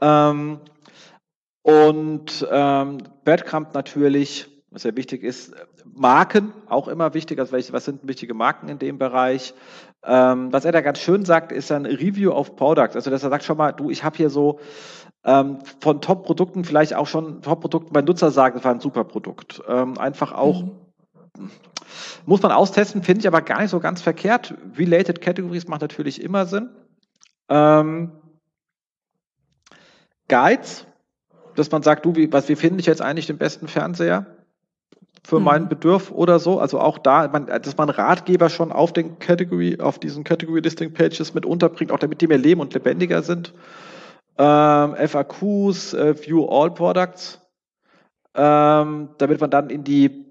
Speaker 2: Ähm, und ähm, Breadcrumb natürlich, was sehr wichtig ist, Marken auch immer wichtig. Also welche, was sind wichtige Marken in dem Bereich? Ähm, was er da ganz schön sagt, ist ein Review of Products. Also dass er sagt schon mal, du, ich habe hier so ähm, von Top-Produkten vielleicht auch schon Top-Produkten bei Nutzer sagen, das war ein super Produkt. Ähm, einfach auch mhm. muss man austesten, finde ich aber gar nicht so ganz verkehrt. Related Categories macht natürlich immer Sinn. Ähm, Guides dass man sagt, du, wie, was, wie finde ich jetzt eigentlich den besten Fernseher für mhm. meinen Bedürf oder so? Also auch da, man, dass man Ratgeber schon auf den Category, auf diesen Category Listing Pages mit unterbringt, auch damit die mehr leben und lebendiger sind. Ähm, FAQs, äh, View All Products, ähm, damit man dann in die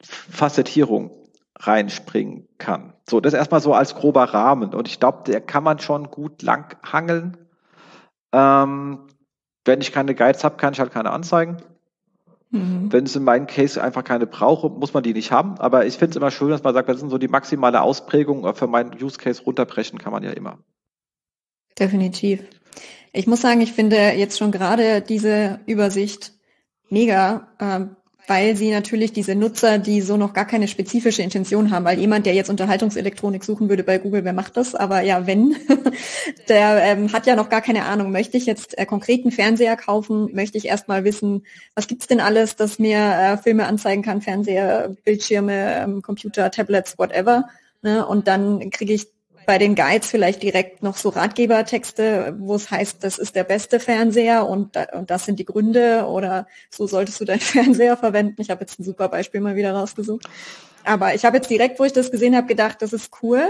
Speaker 2: Facettierung reinspringen kann. So, das erstmal so als grober Rahmen. Und ich glaube, der kann man schon gut langhangeln. Ähm, wenn ich keine Guides habe, kann ich halt keine anzeigen. Mhm. Wenn es in meinem Case einfach keine brauche, muss man die nicht haben. Aber ich finde es immer schön, dass man sagt, das sind so die maximale Ausprägung. Für meinen Use Case runterbrechen kann man ja immer.
Speaker 3: Definitiv. Ich muss sagen, ich finde jetzt schon gerade diese Übersicht mega, ähm, weil sie natürlich diese Nutzer, die so noch gar keine spezifische Intention haben, weil jemand, der jetzt Unterhaltungselektronik suchen würde bei Google, wer macht das? Aber ja, wenn, der ähm, hat ja noch gar keine Ahnung, möchte ich jetzt äh, konkreten Fernseher kaufen, möchte ich erstmal wissen, was gibt's denn alles, das mir äh, Filme anzeigen kann, Fernseher, Bildschirme, ähm, Computer, Tablets, whatever. Ne? Und dann kriege ich bei den Guides vielleicht direkt noch so Ratgebertexte, wo es heißt, das ist der beste Fernseher und, und das sind die Gründe oder so solltest du deinen Fernseher verwenden. Ich habe jetzt ein super Beispiel mal wieder rausgesucht. Aber ich habe jetzt direkt, wo ich das gesehen habe, gedacht, das ist cool,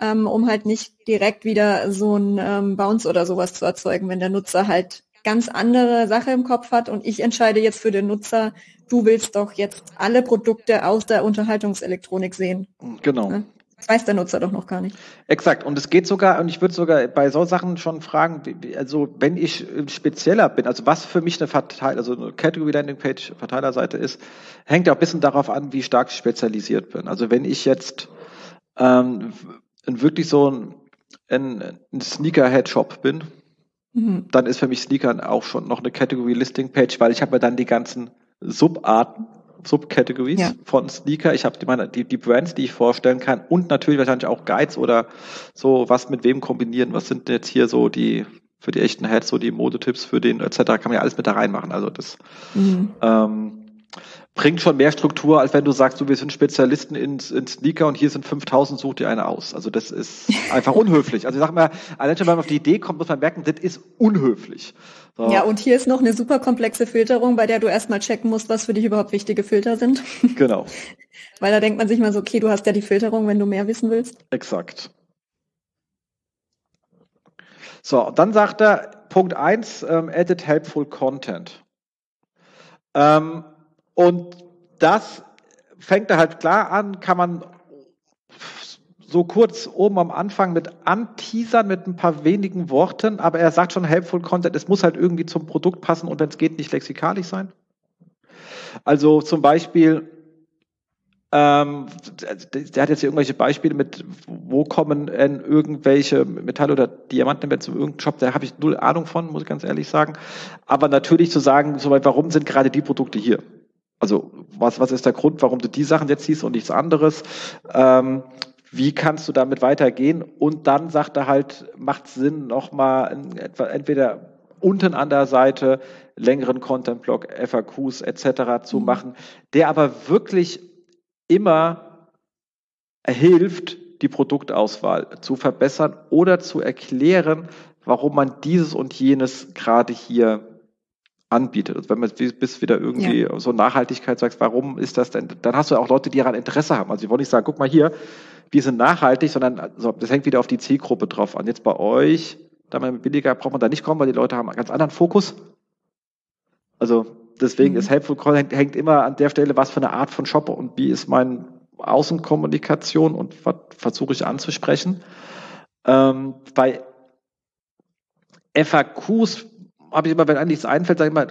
Speaker 3: ähm, um halt nicht direkt wieder so ein ähm, Bounce oder sowas zu erzeugen, wenn der Nutzer halt ganz andere Sache im Kopf hat und ich entscheide jetzt für den Nutzer, du willst doch jetzt alle Produkte aus der Unterhaltungselektronik sehen.
Speaker 2: Genau. Ne?
Speaker 3: weiß der Nutzer doch noch gar nicht.
Speaker 2: Exakt. Und es geht sogar, und ich würde sogar bei so Sachen schon fragen, also wenn ich spezieller bin, also was für mich eine Verteiler, also eine Category Landing Page Verteilerseite ist, hängt ja auch ein bisschen darauf an, wie stark ich spezialisiert bin. Also wenn ich jetzt ähm, wirklich so ein, ein, ein Sneakerhead-Shop bin, mhm. dann ist für mich Sneaker auch schon noch eine Category Listing Page, weil ich habe ja dann die ganzen Subarten Subcategories ja. von Sneaker. Ich habe die, die, die Brands, die ich vorstellen kann und natürlich wahrscheinlich auch Guides oder so, was mit wem kombinieren. Was sind jetzt hier so die für die echten Heads, so die Modetipps für den etc. kann man ja alles mit da reinmachen. Also das mhm. ähm, bringt schon mehr Struktur, als wenn du sagst, du, wir sind Spezialisten in, in Sneaker und hier sind 5000, such dir eine aus. Also das ist einfach unhöflich. Also ich sag mal, allein schon, wenn man auf die Idee kommt, muss man merken, das ist unhöflich.
Speaker 3: So. Ja, und hier ist noch eine super komplexe Filterung, bei der du erstmal checken musst, was für dich überhaupt wichtige Filter sind.
Speaker 2: Genau.
Speaker 3: Weil da denkt man sich mal so, okay, du hast ja die Filterung, wenn du mehr wissen willst.
Speaker 2: Exakt. So, dann sagt er, Punkt eins, ähm, edit helpful content. Ähm, und das fängt er halt klar an, kann man so kurz oben am Anfang mit anteasern mit ein paar wenigen Worten, aber er sagt schon helpful content, es muss halt irgendwie zum Produkt passen und wenn es geht, nicht lexikalisch sein. Also zum Beispiel, ähm, der hat jetzt hier irgendwelche Beispiele mit, wo kommen denn irgendwelche Metalle oder Diamanten zu irgendeinem Shop, da habe ich null Ahnung von, muss ich ganz ehrlich sagen. Aber natürlich zu sagen, so, warum sind gerade die Produkte hier? Also was, was ist der Grund, warum du die Sachen jetzt siehst und nichts anderes? Ähm, wie kannst du damit weitergehen? Und dann sagt er halt, macht Sinn, nochmal entweder unten an der Seite längeren Content-Block, FAQs etc. zu mhm. machen, der aber wirklich immer hilft, die Produktauswahl zu verbessern oder zu erklären, warum man dieses und jenes gerade hier anbietet. Also wenn man bis wieder irgendwie ja. so Nachhaltigkeit sagt, warum ist das denn? Dann hast du auch Leute, die daran Interesse haben. Also ich wollte nicht sagen, guck mal hier, wir sind nachhaltig, sondern also das hängt wieder auf die Zielgruppe drauf an. Jetzt bei euch, da man billiger braucht man da nicht kommen, weil die Leute haben einen ganz anderen Fokus. Also deswegen mhm. ist Helpful Content hängt immer an der Stelle, was für eine Art von Shopper und wie ist meine Außenkommunikation und was versuche ich anzusprechen. Ähm, bei FAQs habe ich immer, wenn einem nichts einfällt, sage ich mal,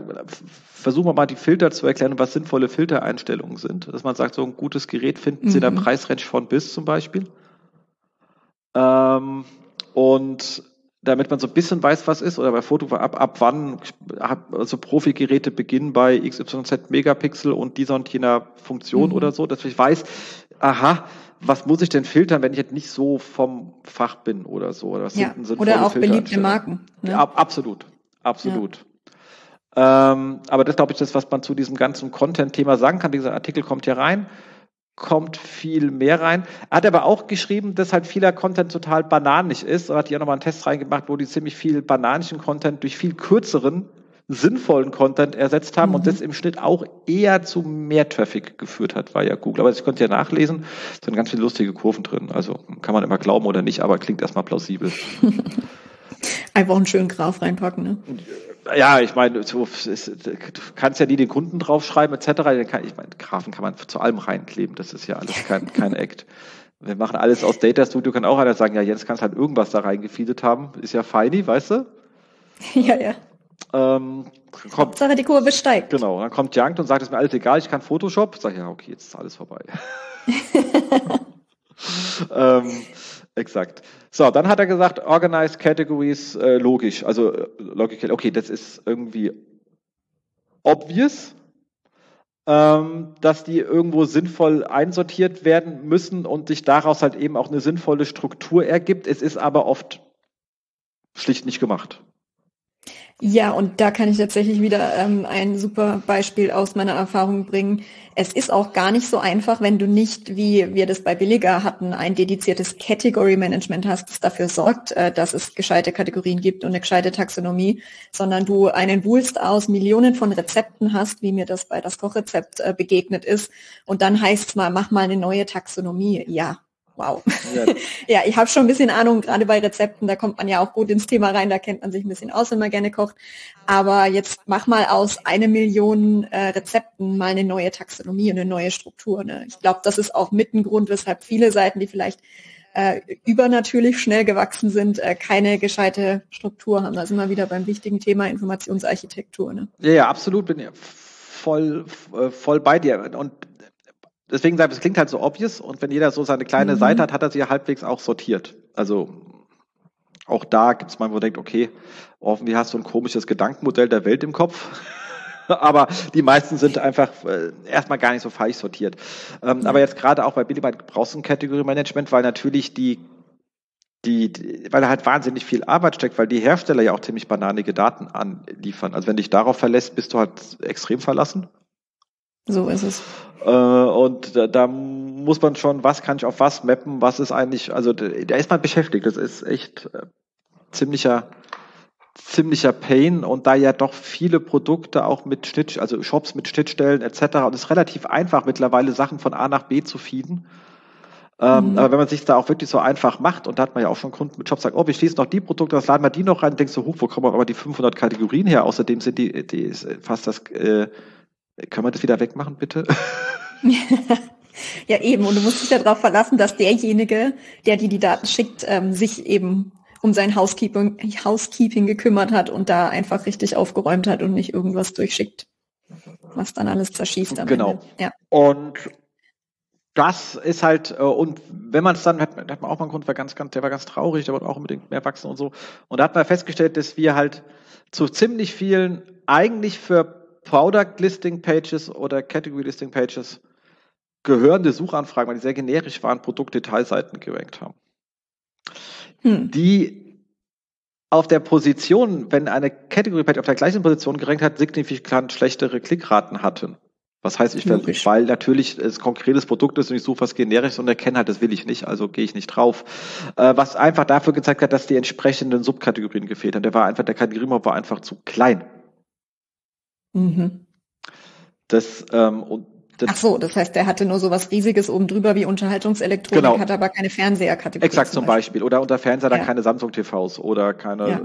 Speaker 2: versuchen wir mal die Filter zu erklären, was sinnvolle Filtereinstellungen sind. Dass man sagt, so ein gutes Gerät finden Sie mhm. in der Preisrange von bis zum Beispiel. Ähm, und damit man so ein bisschen weiß, was ist, oder bei Foto ab, ab wann also Profi-Geräte beginnen bei XYZ Megapixel und dieser und jener Funktion mhm. oder so, dass ich weiß, aha, was muss ich denn filtern, wenn ich jetzt nicht so vom Fach bin oder so?
Speaker 3: Oder, was ja, sind, oder auch beliebte Marken.
Speaker 2: Ne? Ja, absolut. Absolut. Ja. Ähm, aber das glaube ich, das, was man zu diesem ganzen Content-Thema sagen kann. Dieser Artikel kommt hier rein, kommt viel mehr rein. Er hat aber auch geschrieben, dass halt vieler Content total bananisch ist. Er hat hier nochmal einen Test reingemacht, wo die ziemlich viel bananischen Content durch viel kürzeren, sinnvollen Content ersetzt haben mhm. und das im Schnitt auch eher zu mehr Traffic geführt hat, war ja Google. Aber ich konnte ja nachlesen, es sind ganz viele lustige Kurven drin. Also kann man immer glauben oder nicht, aber klingt erstmal plausibel.
Speaker 3: Einfach einen schönen Graph reinpacken, ne?
Speaker 2: Ja, ich meine, du kannst ja nie den Kunden draufschreiben, etc. ich meine, Graphen kann man zu allem reinkleben, das ist ja alles kein, kein Act. Wir machen alles aus Data Studio, kann auch einer sagen, ja, Jens kannst halt irgendwas da reingefeedet haben, ist ja feini, weißt du?
Speaker 3: Ja, ja. Ähm, kommt, Hauptsache die Kurve steigt.
Speaker 2: Genau, dann kommt Jankt und sagt, es ist mir alles egal, ich kann Photoshop. Sag ich, ja, okay, jetzt ist alles vorbei. ähm, Exakt. So, dann hat er gesagt, Organized Categories, äh, logisch. Also, äh, logical, okay, das ist irgendwie obvious, ähm, dass die irgendwo sinnvoll einsortiert werden müssen und sich daraus halt eben auch eine sinnvolle Struktur ergibt. Es ist aber oft schlicht nicht gemacht.
Speaker 3: Ja, und da kann ich tatsächlich wieder ähm, ein super Beispiel aus meiner Erfahrung bringen. Es ist auch gar nicht so einfach, wenn du nicht, wie wir das bei Billiger hatten, ein dediziertes Category Management hast, das dafür sorgt, äh, dass es gescheite Kategorien gibt und eine gescheite Taxonomie, sondern du einen Wulst aus Millionen von Rezepten hast, wie mir das bei das Kochrezept äh, begegnet ist. Und dann heißt es mal, mach mal eine neue Taxonomie. Ja, Wow. Ja, ja ich habe schon ein bisschen Ahnung, gerade bei Rezepten, da kommt man ja auch gut ins Thema rein, da kennt man sich ein bisschen aus, wenn man gerne kocht. Aber jetzt mach mal aus eine Million äh, Rezepten mal eine neue Taxonomie, eine neue Struktur. Ne? Ich glaube, das ist auch mit ein Grund, weshalb viele Seiten, die vielleicht äh, übernatürlich schnell gewachsen sind, äh, keine gescheite Struktur haben. Da sind wir wieder beim wichtigen Thema Informationsarchitektur. Ne?
Speaker 2: Ja, ja, absolut, bin ich voll, äh, voll bei dir. Und deswegen sage ich, es klingt halt so obvious und wenn jeder so seine kleine mhm. Seite hat, hat er sie ja halbwegs auch sortiert. Also auch da gibt es mal, wo man denkt, okay, irgendwie hast du ein komisches Gedankenmodell der Welt im Kopf. aber die meisten sind einfach äh, erstmal gar nicht so falsch sortiert. Ähm, mhm. Aber jetzt gerade auch bei Billy brauchst du ein Category Management, weil natürlich die die, die, weil da halt wahnsinnig viel Arbeit steckt, weil die Hersteller ja auch ziemlich bananige Daten anliefern. Also wenn dich darauf verlässt, bist du halt extrem verlassen.
Speaker 3: So ist es.
Speaker 2: Äh, und da, da, muss man schon, was kann ich auf was mappen, was ist eigentlich, also da ist man beschäftigt. Das ist echt äh, ziemlicher, ziemlicher Pain und da ja doch viele Produkte auch mit Schnitt, also Shops mit Schnittstellen etc. und es ist relativ einfach mittlerweile Sachen von A nach B zu feeden. Ähm, mhm. Aber wenn man sich da auch wirklich so einfach macht, und da hat man ja auch schon Kunden mit Jobs, sagt, oh, wir schließen noch die Produkte, das laden wir die noch rein, denkst du, huch, wo kommen aber die 500 Kategorien her? Außerdem sind die, die ist fast das, äh, können wir das wieder wegmachen, bitte?
Speaker 3: ja, eben. Und du musst dich ja darauf verlassen, dass derjenige, der dir die Daten schickt, ähm, sich eben um sein Housekeeping, Housekeeping gekümmert hat und da einfach richtig aufgeräumt hat und nicht irgendwas durchschickt, was dann alles zerschießt.
Speaker 2: Am genau. Ende. Ja. Und das ist halt, äh, und wenn man es dann, hat, hat man auch mal einen Grund, war ganz, ganz, der war ganz traurig, der wollte auch unbedingt mehr wachsen und so. Und da hat man festgestellt, dass wir halt zu ziemlich vielen eigentlich für Product Listing Pages oder Category Listing Pages gehörende Suchanfragen, weil die sehr generisch waren, Produktdetailseiten gerankt haben. Hm. Die auf der Position, wenn eine Category Page auf der gleichen Position gerankt hat, signifikant schlechtere Klickraten hatten. Was heißt, ich will, weil natürlich es konkretes Produkt ist und ich suche was Generisches und erkenne halt, das will ich nicht, also gehe ich nicht drauf. Äh, was einfach dafür gezeigt hat, dass die entsprechenden Subkategorien gefehlt haben. Der war einfach, der Kategoriemob war einfach zu klein. Mhm. Das, ähm, und
Speaker 3: das Ach so, das heißt, der hatte nur so was Riesiges oben drüber wie Unterhaltungselektronik, genau. hat aber keine Fernseherkategorie.
Speaker 2: Exakt zum Beispiel. Beispiel. Oder unter Fernseher ja. dann keine Samsung TVs oder keine ja.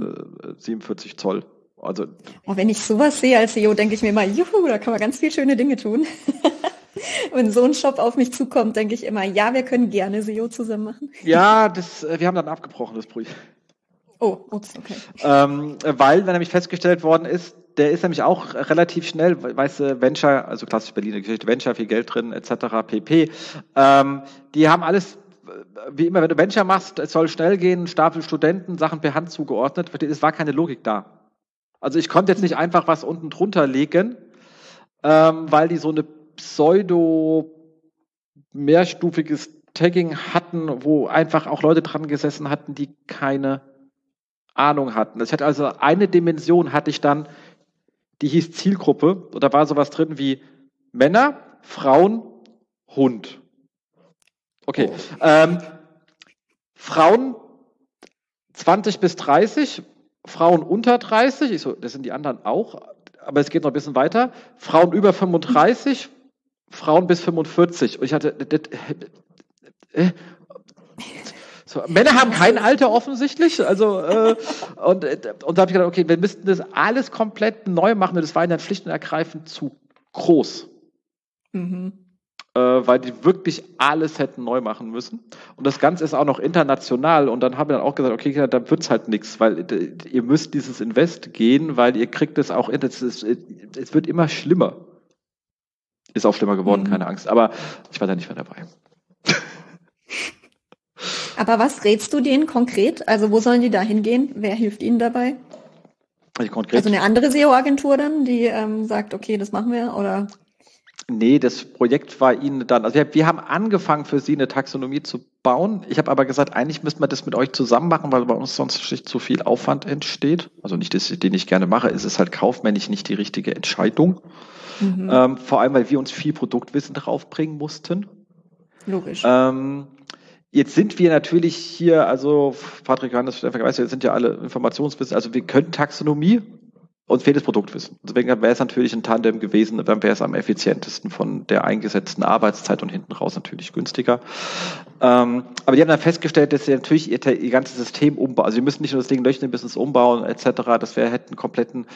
Speaker 2: äh, 47 Zoll. Also,
Speaker 3: oh, wenn ich sowas sehe als CEO, denke ich mir immer, juhu, da kann man ganz viel schöne Dinge tun. wenn so ein Shop auf mich zukommt, denke ich immer, ja, wir können gerne SEO zusammen machen.
Speaker 2: Ja, das, äh, wir haben dann abgebrochen, das Projekt.
Speaker 3: Oh, ups, okay.
Speaker 2: Ähm, weil, wenn nämlich festgestellt worden ist, der ist nämlich auch relativ schnell, weißt du, Venture, also klassisch Berliner Geschichte, Venture, viel Geld drin, etc., pp. Ähm, die haben alles wie immer, wenn du Venture machst, es soll schnell gehen, Stapel Studenten, Sachen per Hand zugeordnet, es war keine Logik da. Also ich konnte jetzt nicht einfach was unten drunter legen, ähm, weil die so eine pseudo mehrstufiges Tagging hatten, wo einfach auch Leute dran gesessen hatten, die keine Ahnung hatten. Ich hatte also eine Dimension hatte ich dann, die hieß Zielgruppe, und da war sowas drin wie Männer, Frauen, Hund. Okay. Oh. Ähm, Frauen 20 bis 30, Frauen unter 30, ich so, das sind die anderen auch, aber es geht noch ein bisschen weiter. Frauen über 35, Frauen bis 45. Und ich hatte, das, äh, so, Männer haben kein Alter offensichtlich. Also äh, und, und da habe ich gedacht, okay, wir müssten das alles komplett neu machen und das war ihnen dann und ergreifend zu groß. Mhm äh, weil die wirklich alles hätten neu machen müssen. Und das Ganze ist auch noch international. Und dann haben wir dann auch gesagt, okay, dann wird's halt nichts, weil äh, ihr müsst dieses Invest gehen, weil ihr kriegt es auch, es, es wird immer schlimmer. Ist auch schlimmer geworden, mhm. keine Angst. Aber ich war da nicht mehr dabei.
Speaker 3: Aber was rätst du denen konkret? Also wo sollen die da hingehen? Wer hilft ihnen dabei? Also, also eine andere SEO-Agentur dann, die ähm, sagt, okay, das machen wir, oder?
Speaker 2: Nee, das Projekt war Ihnen dann, also wir, wir, haben angefangen für Sie eine Taxonomie zu bauen. Ich habe aber gesagt, eigentlich müssten wir das mit euch zusammen machen, weil bei uns sonst zu viel Aufwand entsteht. Also nicht, dass ich den ich gerne mache, ist es halt kaufmännisch nicht die richtige Entscheidung. Mhm. Ähm, vor allem, weil wir uns viel Produktwissen draufbringen mussten.
Speaker 3: Logisch.
Speaker 2: Ähm, Jetzt sind wir natürlich hier, also Patrick Johannes, Stefan Weiß, wir sind ja alle Informationswissen, also wir können Taxonomie, uns fehlt das Produktwissen. Deswegen wäre es natürlich ein Tandem gewesen, dann wäre es am effizientesten von der eingesetzten Arbeitszeit und hinten raus natürlich günstiger. Ähm, aber die haben dann festgestellt, dass sie natürlich ihr, ihr ganzes System umbauen. Also sie müssen nicht nur das Ding löschen, ein bisschen umbauen etc. Das wäre hätten kompletten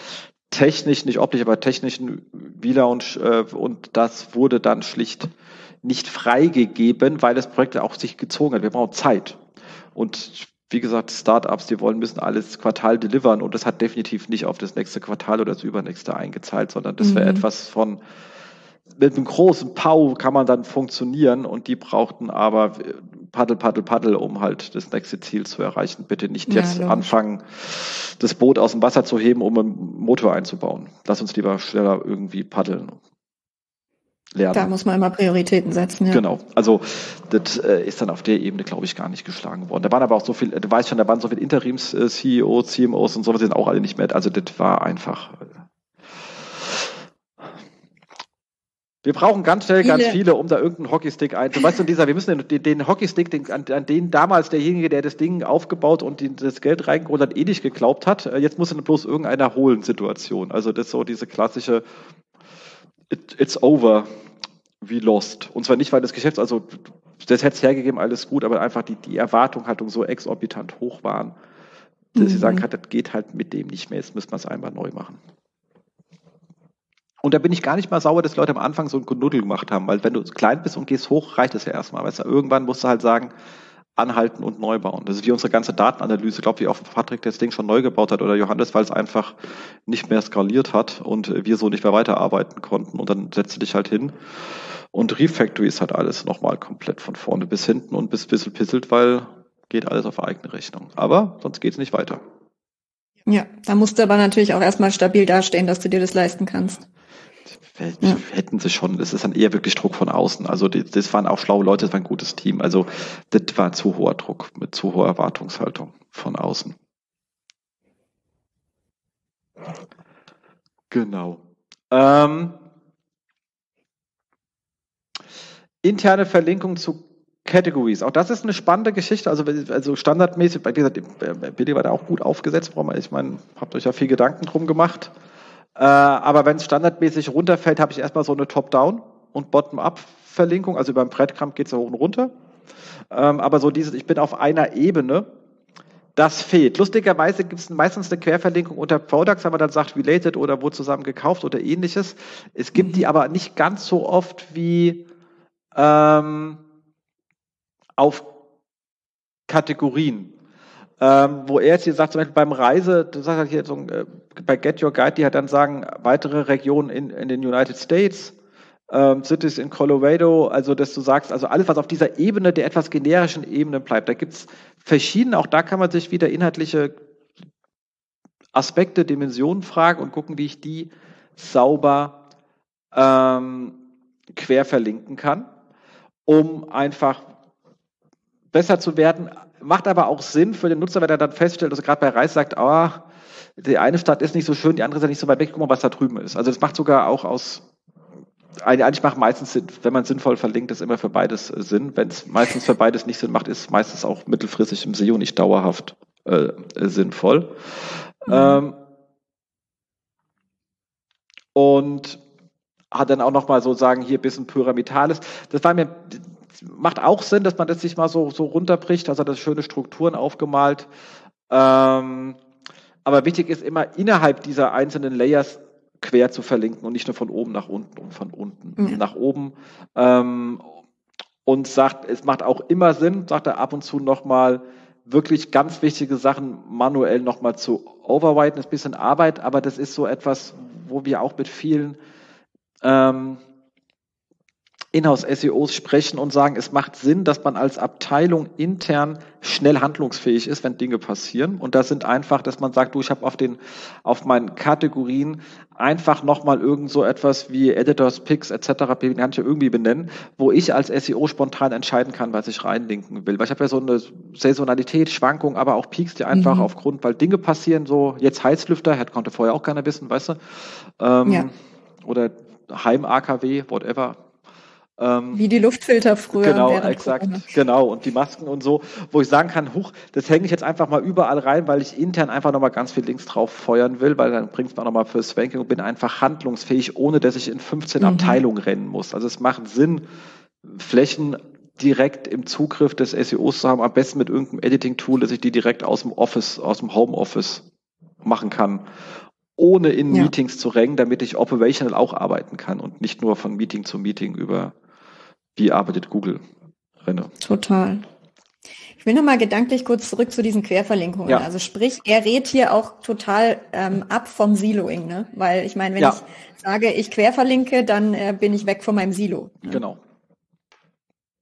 Speaker 2: technischen, nicht optisch, aber technischen Relaunch äh, und das wurde dann schlicht nicht freigegeben, weil das Projekt auch sich gezogen hat. Wir brauchen Zeit. Und wie gesagt, Startups, die wollen, müssen alles Quartal delivern und das hat definitiv nicht auf das nächste Quartal oder das übernächste eingezahlt, sondern das wäre mhm. etwas von mit einem großen Pau kann man dann funktionieren und die brauchten aber Paddel, Paddel, Paddel, um halt das nächste Ziel zu erreichen. Bitte nicht jetzt ja, anfangen, das Boot aus dem Wasser zu heben, um einen Motor einzubauen. Lass uns lieber schneller irgendwie paddeln
Speaker 3: lernen. Da muss man immer Prioritäten setzen, ja.
Speaker 2: Genau. Also das äh, ist dann auf der Ebene, glaube ich, gar nicht geschlagen worden. Da waren aber auch so viel, du weißt schon, da waren so viele Interims-CEOs, CMOs und sowas, die sind auch alle nicht mehr. Also das war einfach. Äh, wir brauchen ganz schnell viele. ganz viele, um da irgendeinen Hockeystick ein. Weißt du, dieser, wir müssen den, den Hockeystick, den, an, an, den damals derjenige, der das Ding aufgebaut und die, das Geld reingeholt hat, eh nicht geglaubt hat. Äh, jetzt muss dann bloß irgendeiner holen Situation. Also das ist so diese klassische It, It's over wie Lost. Und zwar nicht, weil das Geschäft, also das hätte es hergegeben, alles gut, aber einfach die, die Erwartungshaltung so exorbitant hoch waren, dass mhm. sie sagen, das geht halt mit dem nicht mehr, jetzt müssen wir es einmal neu machen. Und da bin ich gar nicht mal sauer, dass Leute am Anfang so ein Knuddel gemacht haben, weil wenn du klein bist und gehst hoch, reicht es ja erstmal. Weißt du, irgendwann musst du halt sagen, anhalten und neu bauen. Das ist wie unsere ganze Datenanalyse. Ich glaube, wie auch Patrick das Ding schon neu gebaut hat oder Johannes, weil es einfach nicht mehr skaliert hat und wir so nicht mehr weiterarbeiten konnten. Und dann setzt du dich halt hin und Refactory ist halt alles nochmal komplett von vorne bis hinten und bis bisschen pisselt, weil geht alles auf eigene Rechnung. Aber sonst geht's nicht weiter.
Speaker 3: Ja, da musst du aber natürlich auch erstmal stabil dastehen, dass du dir das leisten kannst.
Speaker 2: Ja. Hätten sie schon, das ist dann eher wirklich Druck von außen. Also die, das waren auch schlaue Leute, das war ein gutes Team. Also das war zu hoher Druck, mit zu hoher Erwartungshaltung von außen. Genau. Ähm, interne Verlinkung zu Categories. Auch das ist eine spannende Geschichte. Also, also standardmäßig, wie gesagt, BD war da auch gut aufgesetzt. Ich meine, habt euch ja viel Gedanken drum gemacht. Äh, aber wenn es standardmäßig runterfällt, habe ich erstmal so eine Top-Down- und Bottom-up-Verlinkung. Also über den Breadcrumb geht es hoch und runter. Ähm, aber so dieses, ich bin auf einer Ebene, das fehlt. Lustigerweise gibt es meistens eine Querverlinkung unter Products, wenn man dann sagt related oder wo zusammen gekauft oder ähnliches. Es gibt die aber nicht ganz so oft wie ähm, auf Kategorien. Ähm, wo er jetzt hier sagt, zum Beispiel beim Reise, das sagt er hier so, äh, bei Get Your Guide, die hat dann sagen, weitere Regionen in, in den United States, ähm, Cities in Colorado, also dass du sagst, also alles, was auf dieser Ebene, der etwas generischen Ebene bleibt. Da gibt's verschiedene, auch da kann man sich wieder inhaltliche Aspekte, Dimensionen fragen und gucken, wie ich die sauber ähm, quer verlinken kann, um einfach besser zu werden, macht aber auch Sinn für den Nutzer, wenn er dann feststellt, dass er gerade bei Reis sagt, oh, die eine Stadt ist nicht so schön, die andere ist ja nicht so weit weg, guck mal, was da drüben ist. Also das macht sogar auch aus, eigentlich macht meistens Sinn, wenn man sinnvoll verlinkt, ist immer für beides Sinn. Wenn es meistens für beides nicht Sinn macht, ist meistens auch mittelfristig im SEO nicht dauerhaft äh, sinnvoll. Mhm. Ähm, und hat dann auch nochmal so sagen, hier ein bisschen pyramidales. Das war mir, macht auch Sinn, dass man das sich mal so, so runterbricht, also das schöne Strukturen aufgemalt. Ähm, aber wichtig ist immer innerhalb dieser einzelnen Layers quer zu verlinken und nicht nur von oben nach unten und von unten ja. nach oben. Ähm, und sagt, es macht auch immer Sinn, sagt er ab und zu nochmal, wirklich ganz wichtige Sachen manuell nochmal zu overwriten, ist ein bisschen Arbeit, aber das ist so etwas, wo wir auch mit vielen ähm, Inhouse-SEOs sprechen und sagen, es macht Sinn, dass man als Abteilung intern schnell handlungsfähig ist, wenn Dinge passieren. Und das sind einfach, dass man sagt, du, ich habe auf den, auf meinen Kategorien einfach nochmal irgend so etwas wie Editors, Picks etc. kann ich ja irgendwie benennen, wo ich als SEO spontan entscheiden kann, was ich reinlinken will. Weil ich habe ja so eine Saisonalität, Schwankung, aber auch Peaks, die einfach mhm. aufgrund, weil Dinge passieren, so jetzt Heizlüfter, hätte konnte vorher auch keiner wissen, weißt du? Ähm, ja. Oder Heim-AKW, whatever,
Speaker 3: ähm, Wie die Luftfilter früher.
Speaker 2: Genau, exakt, Corona. genau. Und die Masken und so, wo ich sagen kann, huch, das hänge ich jetzt einfach mal überall rein, weil ich intern einfach nochmal ganz viel Links drauf feuern will, weil dann bringt es mir nochmal fürs Ranking und bin einfach handlungsfähig, ohne dass ich in 15 mhm. Abteilungen rennen muss. Also es macht Sinn, Flächen direkt im Zugriff des SEOs zu haben, am besten mit irgendeinem Editing-Tool, dass ich die direkt aus dem Office, aus dem Homeoffice machen kann ohne in ja. Meetings zu rennen, damit ich operational auch arbeiten kann und nicht nur von Meeting zu Meeting über wie arbeitet Google renne.
Speaker 3: Total. Ich will nochmal gedanklich kurz zurück zu diesen Querverlinkungen. Ja. Also sprich, er rät hier auch total ähm, ab vom Siloing, ne? Weil ich meine, wenn ja. ich sage, ich querverlinke, dann äh, bin ich weg von meinem Silo.
Speaker 2: Ne? Genau.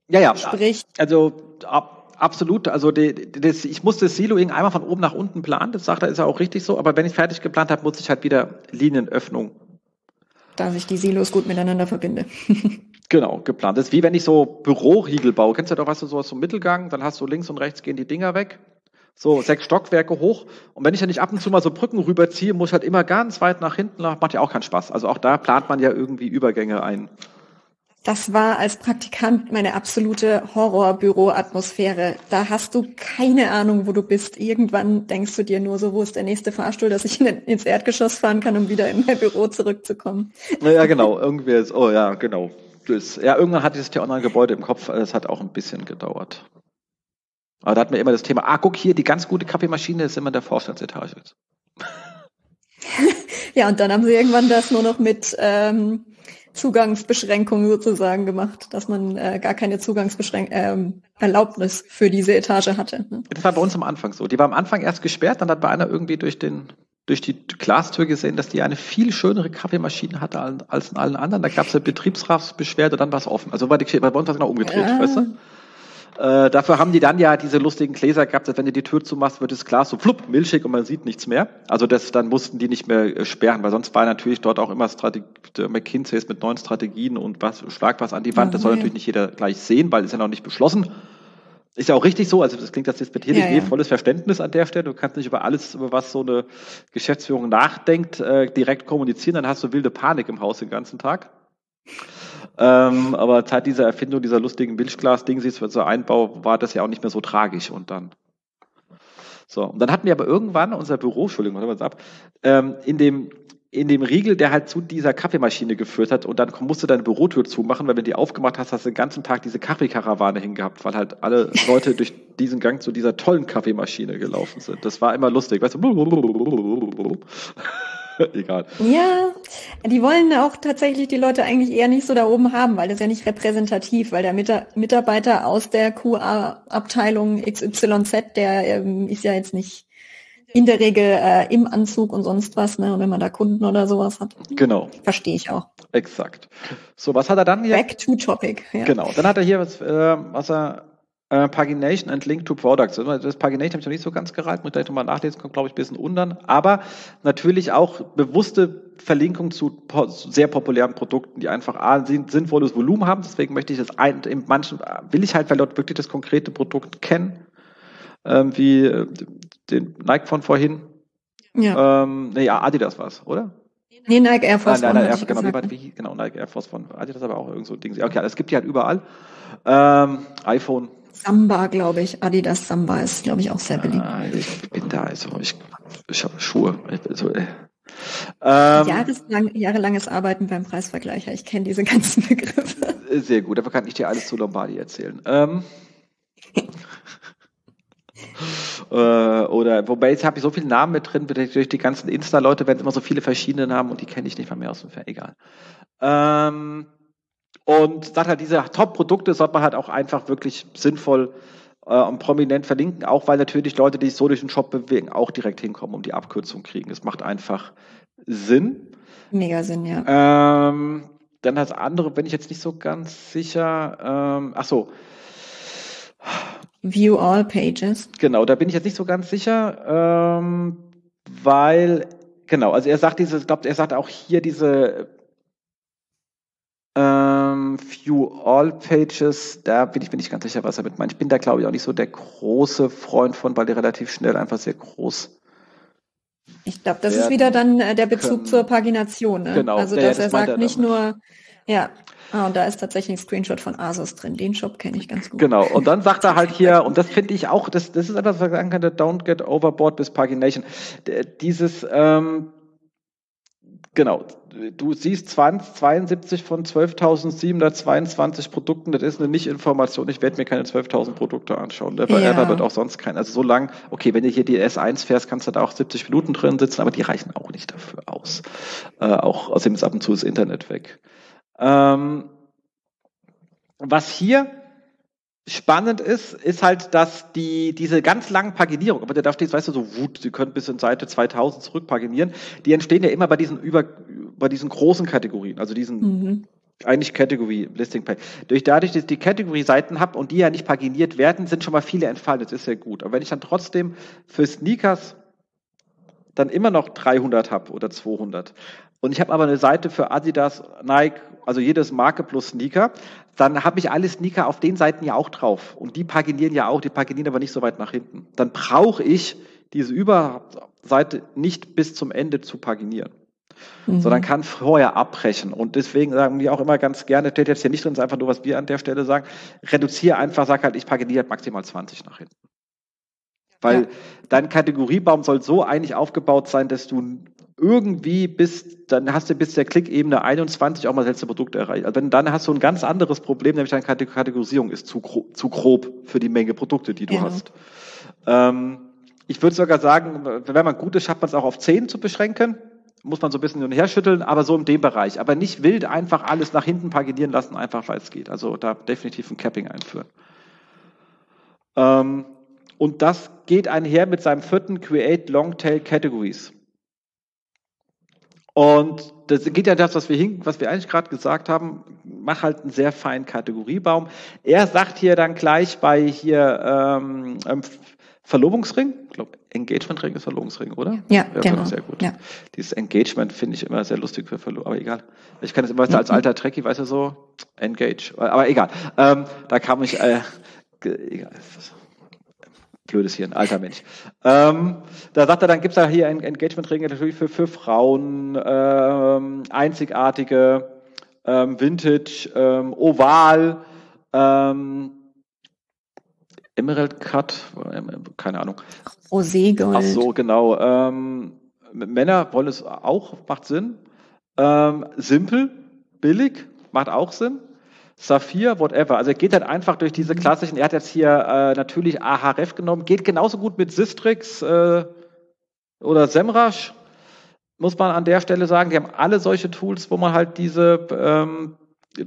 Speaker 2: Ja, ja. Sprich, also ab, absolut. Also die, das, ich muss das Siloing einmal von oben nach unten planen. Das sagt er, ist ja auch richtig so. Aber wenn ich fertig geplant habe, muss ich halt wieder Linienöffnung.
Speaker 3: Da sich die Silos gut miteinander verbinde.
Speaker 2: Genau, geplant. Das ist wie wenn ich so Büroriegel baue. Kennst du doch, was du so aus so einem Mittelgang, dann hast du links und rechts gehen die Dinger weg. So sechs Stockwerke hoch. Und wenn ich ja nicht ab und zu mal so Brücken rüberziehe, muss ich halt immer ganz weit nach hinten, macht ja auch keinen Spaß. Also auch da plant man ja irgendwie Übergänge ein.
Speaker 3: Das war als Praktikant meine absolute Horrorbüro-Atmosphäre. Da hast du keine Ahnung, wo du bist. Irgendwann denkst du dir nur so, wo ist der nächste Fahrstuhl, dass ich ins Erdgeschoss fahren kann, um wieder in mein Büro zurückzukommen.
Speaker 2: Naja, genau. Irgendwie ist, oh ja, genau das, ja, irgendwann hatte ich das T-Online-Gebäude im Kopf, es hat auch ein bisschen gedauert. Aber da hatten wir immer das Thema, ah, guck hier, die ganz gute Kaffeemaschine ist immer in der Vorstandsetage.
Speaker 3: ja, und dann haben sie irgendwann das nur noch mit ähm, Zugangsbeschränkungen sozusagen gemacht, dass man äh, gar keine Zugangsbeschränkung ähm, Erlaubnis für diese Etage hatte.
Speaker 2: Ne? Das war bei uns am Anfang so. Die war am Anfang erst gesperrt, dann hat bei einer irgendwie durch den durch die Glastür gesehen, dass die eine viel schönere Kaffeemaschine hatte als in allen anderen. Da gab es eine Betriebsratsbeschwerde, dann war es offen. Also war die bei uns genau umgedreht, ja. weißt du? Äh, dafür haben die dann ja diese lustigen Gläser gehabt, dass wenn du die Tür zumachst, wird das Glas so flupp, milchig und man sieht nichts mehr. Also das, dann mussten die nicht mehr äh, sperren, weil sonst war natürlich dort auch immer Strategie, McKinsey ist mit neuen Strategien und was, schlag was an die Wand. Das soll natürlich nicht jeder gleich sehen, weil es ja noch nicht beschlossen. Ist ja auch richtig so, also das klingt das jetzt mit hier ja, nicht ja. volles Verständnis an der Stelle. Du kannst nicht über alles, über was so eine Geschäftsführung nachdenkt, äh, direkt kommunizieren, dann hast du wilde Panik im Haus den ganzen Tag. Ähm, aber seit dieser Erfindung dieser lustigen Milchglas-Dingsies für so Einbau war das ja auch nicht mehr so tragisch und dann. So, und dann hatten wir aber irgendwann unser Büro, Entschuldigung, warte mal ab, ähm, in dem in dem Riegel, der halt zu dieser Kaffeemaschine geführt hat und dann musst du deine Bürotür zumachen, weil wenn du die aufgemacht hast, hast du den ganzen Tag diese Kaffeekarawane hingehabt, weil halt alle Leute durch diesen Gang zu dieser tollen Kaffeemaschine gelaufen sind. Das war immer lustig, weißt du?
Speaker 3: Egal. Ja, die wollen auch tatsächlich die Leute eigentlich eher nicht so da oben haben, weil das ist ja nicht repräsentativ, weil der Mitarbeiter aus der QA-Abteilung XYZ, der ähm, ist ja jetzt nicht in der Regel äh, im Anzug und sonst was, ne? Wenn man da Kunden oder sowas hat.
Speaker 2: Genau.
Speaker 3: Verstehe ich auch.
Speaker 2: Exakt. So, was hat er dann hier?
Speaker 3: Back to topic.
Speaker 2: Ja. Genau. Dann hat er hier was, äh, was er äh, Pagination and Link to Products. Also, das Pagination habe ich noch nicht so ganz gereiht, muss gleich nochmal nachlesen, kommt glaube ich ein bisschen untern. Aber natürlich auch bewusste Verlinkung zu po sehr populären Produkten, die einfach A, sinnvolles Volumen haben. Deswegen möchte ich das ein, in manchen, will ich halt, weil dort wirklich das konkrete Produkt kennen, ähm, wie äh, den Nike von vorhin. Ja. Ähm, nee, ja, Adidas war es, oder?
Speaker 3: Nee, Nike Air Force
Speaker 2: Nein, nein, Air, genau, gesagt, wie, genau, Nike Air Force von Adidas, aber auch irgend so ein Ding. Okay, das gibt die halt überall. Ähm, iPhone
Speaker 3: Samba, glaube ich. Adidas Samba ist, glaube ich, auch sehr beliebt.
Speaker 2: Ah, ich bin da, also ich, ich habe Schuhe. Also, äh.
Speaker 3: ähm, Jahreslang, jahrelanges Arbeiten beim Preisvergleicher. Ich kenne diese ganzen Begriffe.
Speaker 2: Sehr gut, dafür kann ich dir alles zu Lombardi erzählen. Ähm, äh, oder wobei jetzt habe ich so viele Namen mit drin, durch die ganzen Insta-Leute werden immer so viele verschiedene Namen und die kenne ich nicht mal mehr aus dem Fer. Egal. Ähm, und sagt halt, diese Top-Produkte sollte man halt auch einfach wirklich sinnvoll äh, und prominent verlinken, auch weil natürlich Leute, die sich so durch den Shop bewegen, auch direkt hinkommen und die Abkürzung kriegen. Es macht einfach Sinn.
Speaker 3: Mega Sinn, ja.
Speaker 2: Ähm, dann das andere bin ich jetzt nicht so ganz sicher. Ähm, ach so.
Speaker 3: View all pages.
Speaker 2: Genau, da bin ich jetzt nicht so ganz sicher, ähm, weil genau, also er sagt diese, ich glaube, er sagt auch hier diese ähm, View All Pages, da bin ich mir nicht ganz sicher, was er mit meint. Ich bin da, glaube ich, auch nicht so der große Freund von, weil die relativ schnell einfach sehr groß
Speaker 3: ich glaube, das ist wieder dann äh, der Bezug können. zur Pagination. Ne? Genau. Also, dass ja, das er sagt, nicht nur, ja, Ah, und da ist tatsächlich ein Screenshot von Asus drin. Den Shop kenne ich ganz gut.
Speaker 2: Genau. Und dann sagt er halt hier, und das finde ich auch, das, das ist etwas, was ich sagen kann, don't get overboard with Pagination. Dieses, ähm, Genau. Du siehst 20, 72 von 12.722 Produkten. Das ist eine Nicht-Information. Ich werde mir keine 12.000 Produkte anschauen. Der ja. wird auch sonst kein. Also so lang, okay, wenn du hier die S1 fährst, kannst du da auch 70 Minuten drin sitzen, aber die reichen auch nicht dafür aus. Äh, auch außerdem ist ab und zu das Internet weg. Ähm, was hier spannend ist, ist halt, dass die, diese ganz langen Paginierungen, aber da steht, weißt du, so Wut, Sie können bis in Seite 2000 zurück paginieren, die entstehen ja immer bei diesen über, bei diesen großen Kategorien, also diesen, mhm. eigentlich Category Listing Page. Durch dadurch, dass ich die Category Seiten habe und die ja nicht paginiert werden, sind schon mal viele entfallen, das ist ja gut. Aber wenn ich dann trotzdem für Sneakers dann immer noch 300 habe oder 200, und ich habe aber eine Seite für Adidas, Nike, also jedes Marke plus Sneaker, dann habe ich alle Sneaker auf den Seiten ja auch drauf. Und die paginieren ja auch, die paginieren aber nicht so weit nach hinten. Dann brauche ich diese Überseite nicht bis zum Ende zu paginieren. Mhm. sondern kann vorher abbrechen. Und deswegen sagen wir auch immer ganz gerne, steht jetzt hier nicht drin, ist einfach nur, was wir an der Stelle sagen, reduziere einfach, sag halt, ich paginiere maximal 20 nach hinten. Weil ja. dein Kategoriebaum soll so eigentlich aufgebaut sein, dass du irgendwie bis, dann hast du bis der Klickebene 21 auch mal das letzte Produkt erreicht. Also wenn, dann hast du ein ganz anderes Problem, nämlich deine Kategorisierung ist zu, grob, zu grob für die Menge Produkte, die du ja. hast. Ähm, ich würde sogar sagen, wenn man gut ist, schafft man es auch auf 10 zu beschränken. Muss man so ein bisschen hin und her schütteln, aber so in dem Bereich. Aber nicht wild einfach alles nach hinten paginieren lassen, einfach weil es geht. Also da definitiv ein Capping einführen. Ähm, und das geht einher mit seinem vierten Create Longtail Categories. Und das geht ja das, was wir, hin, was wir eigentlich gerade gesagt haben, mach halt einen sehr feinen Kategoriebaum. Er sagt hier dann gleich bei hier ähm, ähm Verlobungsring, ich glaube Engagementring ist Verlobungsring, oder?
Speaker 3: Ja, ja genau.
Speaker 2: Sehr gut. Ja. Dieses Engagement finde ich immer sehr lustig für Verlobung, aber egal. Ich kann es immer als alter Trekkie, weißt du so, Engage, aber egal. Ähm, da kam ich, äh, egal blödes hier, ein alter Mensch. Ähm, da sagt er, dann gibt es ja hier ein Engagement-Regeln natürlich für, für Frauen, ähm, einzigartige, ähm, Vintage, ähm, Oval, ähm, Emerald Cut, keine Ahnung.
Speaker 3: Roségold.
Speaker 2: Ach so, genau. Ähm, Männer wollen es auch, macht Sinn. Simpel, billig, macht auch Sinn. Saphir, whatever. Also er geht halt einfach durch diese klassischen, er hat jetzt hier äh, natürlich Ahref genommen, geht genauso gut mit Sistrix äh, oder Semrush, muss man an der Stelle sagen. Die haben alle solche Tools, wo man halt diese ähm,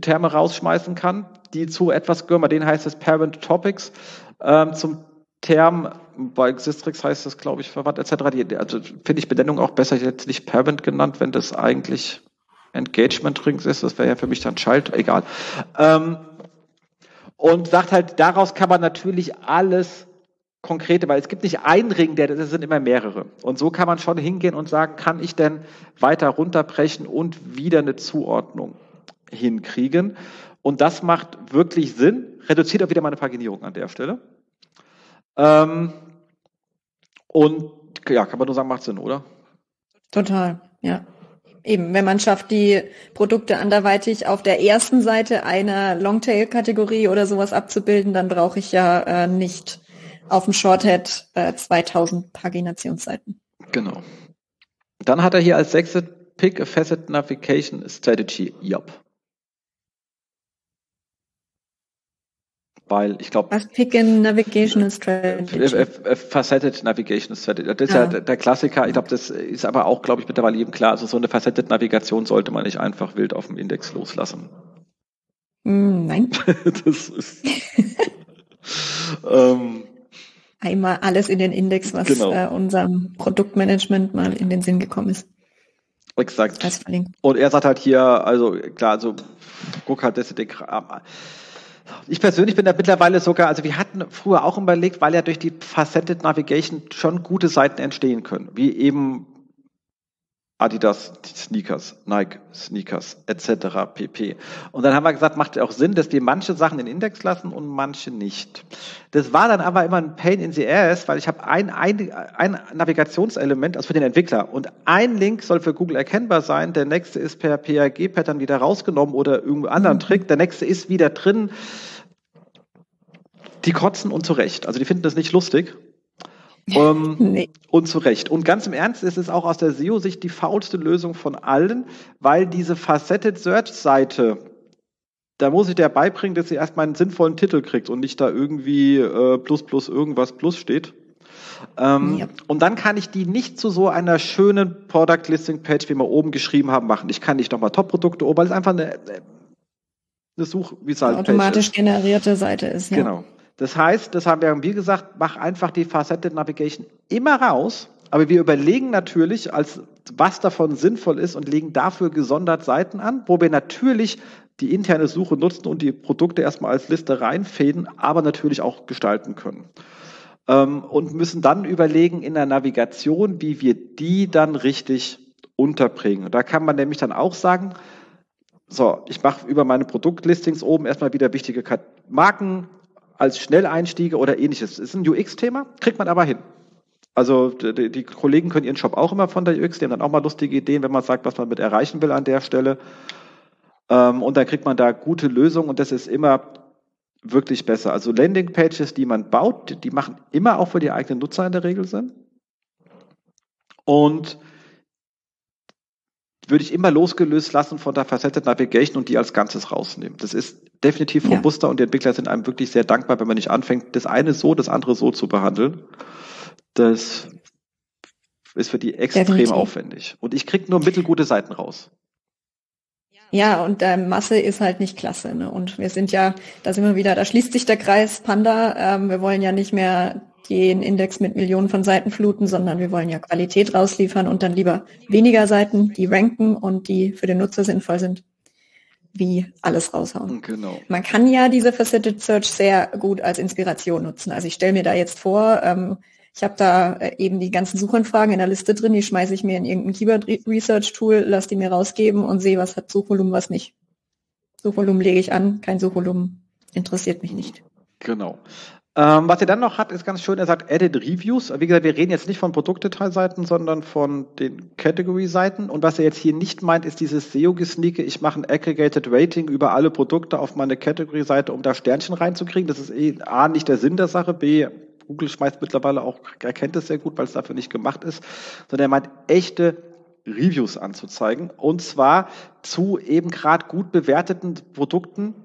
Speaker 2: Terme rausschmeißen kann, die zu etwas gehören. Bei denen heißt es Parent Topics. Ähm, zum Term, bei Sistrix heißt es, glaube ich, verwandt etc. Die, also finde ich Benennung auch besser, jetzt nicht Parent genannt, wenn das eigentlich Engagement Rings ist, das wäre ja für mich dann Schalt, egal. Ähm, und sagt halt, daraus kann man natürlich alles konkrete, weil es gibt nicht einen Ring, der, das sind immer mehrere. Und so kann man schon hingehen und sagen, kann ich denn weiter runterbrechen und wieder eine Zuordnung hinkriegen? Und das macht wirklich Sinn, reduziert auch wieder meine Paginierung an der Stelle. Ähm, und ja, kann man nur sagen, macht Sinn, oder?
Speaker 3: Total, ja. Eben, wenn man schafft, die Produkte anderweitig auf der ersten Seite einer Longtail-Kategorie oder sowas abzubilden, dann brauche ich ja äh, nicht auf dem Shorthead äh, 2000 Paginationsseiten.
Speaker 2: Genau. Dann hat er hier als sechste Pick a Facet Navigation Strategy. Yup. Weil ich glaube.
Speaker 3: Was Picken Navigational Strategy?
Speaker 2: Faceted Navigation Strategy. Das ist ja, ja der Klassiker. Ich glaube, das ist aber auch, glaube ich, mittlerweile jedem klar. Also so eine Faceted Navigation sollte man nicht einfach wild auf dem Index loslassen.
Speaker 3: Hm, nein.
Speaker 2: das ist. ähm,
Speaker 3: Einmal alles in den Index, was genau. äh, unserem Produktmanagement mal in den Sinn gekommen ist.
Speaker 2: Exakt. Und er sagt halt hier, also klar, also guck halt, dass du ich persönlich bin da mittlerweile sogar, also wir hatten früher auch überlegt, weil ja durch die Faceted Navigation schon gute Seiten entstehen können, wie eben Adidas Sneakers, Nike Sneakers etc. pp. Und dann haben wir gesagt, macht auch Sinn, dass wir manche Sachen in Index lassen und manche nicht. Das war dann aber immer ein Pain in the Ass, weil ich habe ein, ein, ein Navigationselement, also für den Entwickler, und ein Link soll für Google erkennbar sein, der nächste ist per PAG-Pattern wieder rausgenommen oder irgendeinen anderen mhm. Trick, der nächste ist wieder drin. Die kotzen und zu Recht. Also die finden das nicht lustig. Um, nee. Und zu Recht. Und ganz im Ernst ist es auch aus der SEO-Sicht die faulste Lösung von allen, weil diese Faceted Search-Seite, da muss ich der beibringen, dass sie erstmal einen sinnvollen Titel kriegt und nicht da irgendwie äh, plus plus irgendwas plus steht. Ähm, ja. Und dann kann ich die nicht zu so einer schönen Product Listing Page, wie wir oben geschrieben haben, machen. Ich kann nicht nochmal Top-Produkte oben, weil es einfach eine, eine Such, wie halt
Speaker 3: automatisch generierte Seite ist.
Speaker 2: Ja. Genau. Das heißt, das haben wir gesagt, mach einfach die Faceted Navigation immer raus, aber wir überlegen natürlich, als was davon sinnvoll ist und legen dafür gesondert Seiten an, wo wir natürlich die interne Suche nutzen und die Produkte erstmal als Liste reinfäden, aber natürlich auch gestalten können. Ähm, und müssen dann überlegen in der Navigation, wie wir die dann richtig unterbringen. Da kann man nämlich dann auch sagen, so, ich mache über meine Produktlistings oben erstmal wieder wichtige Marken, als Schnelleinstiege oder ähnliches. Ist ein UX-Thema, kriegt man aber hin. Also die, die, Kollegen können ihren Shop auch immer von der UX, die haben dann auch mal lustige Ideen, wenn man sagt, was man mit erreichen will an der Stelle. Ähm, und dann kriegt man da gute Lösungen und das ist immer wirklich besser. Also Landing-Pages, die man baut, die machen immer auch für die eigenen Nutzer in der Regel Sinn. Und würde ich immer losgelöst lassen von der Faceted Navigation und die als Ganzes rausnehmen. Das ist definitiv robuster ja. und die Entwickler sind einem wirklich sehr dankbar, wenn man nicht anfängt, das eine so, das andere so zu behandeln. Das ist für die extrem definitiv. aufwendig. Und ich kriege nur mittelgute Seiten raus.
Speaker 3: Ja, und äh, Masse ist halt nicht klasse. Ne? Und wir sind ja, da sind wir wieder, da schließt sich der Kreis Panda. Ähm, wir wollen ja nicht mehr den Index mit Millionen von Seiten fluten, sondern wir wollen ja Qualität rausliefern und dann lieber weniger Seiten, die ranken und die für den Nutzer sinnvoll sind, wie alles raushauen. Genau. Man kann ja diese Faceted Search sehr gut als Inspiration nutzen. Also ich stelle mir da jetzt vor, ähm, ich habe da äh, eben die ganzen Suchanfragen in der Liste drin, die schmeiße ich mir in irgendein Keyword Research Tool, lasse die mir rausgeben und sehe, was hat Suchvolumen, was nicht. Suchvolumen lege ich an, kein Suchvolumen interessiert mich nicht.
Speaker 2: Genau. Ähm, was er dann noch hat, ist ganz schön, er sagt Edit Reviews. Wie gesagt, wir reden jetzt nicht von Produktdetailseiten, sondern von den Category-Seiten. Und was er jetzt hier nicht meint, ist dieses SEO-Gesneake. Ich mache ein Aggregated Rating über alle Produkte auf meine Category-Seite, um da Sternchen reinzukriegen. Das ist eh A, nicht der Sinn der Sache, B, Google schmeißt mittlerweile auch, erkennt es sehr gut, weil es dafür nicht gemacht ist, sondern er meint echte Reviews anzuzeigen. Und zwar zu eben gerade gut bewerteten Produkten.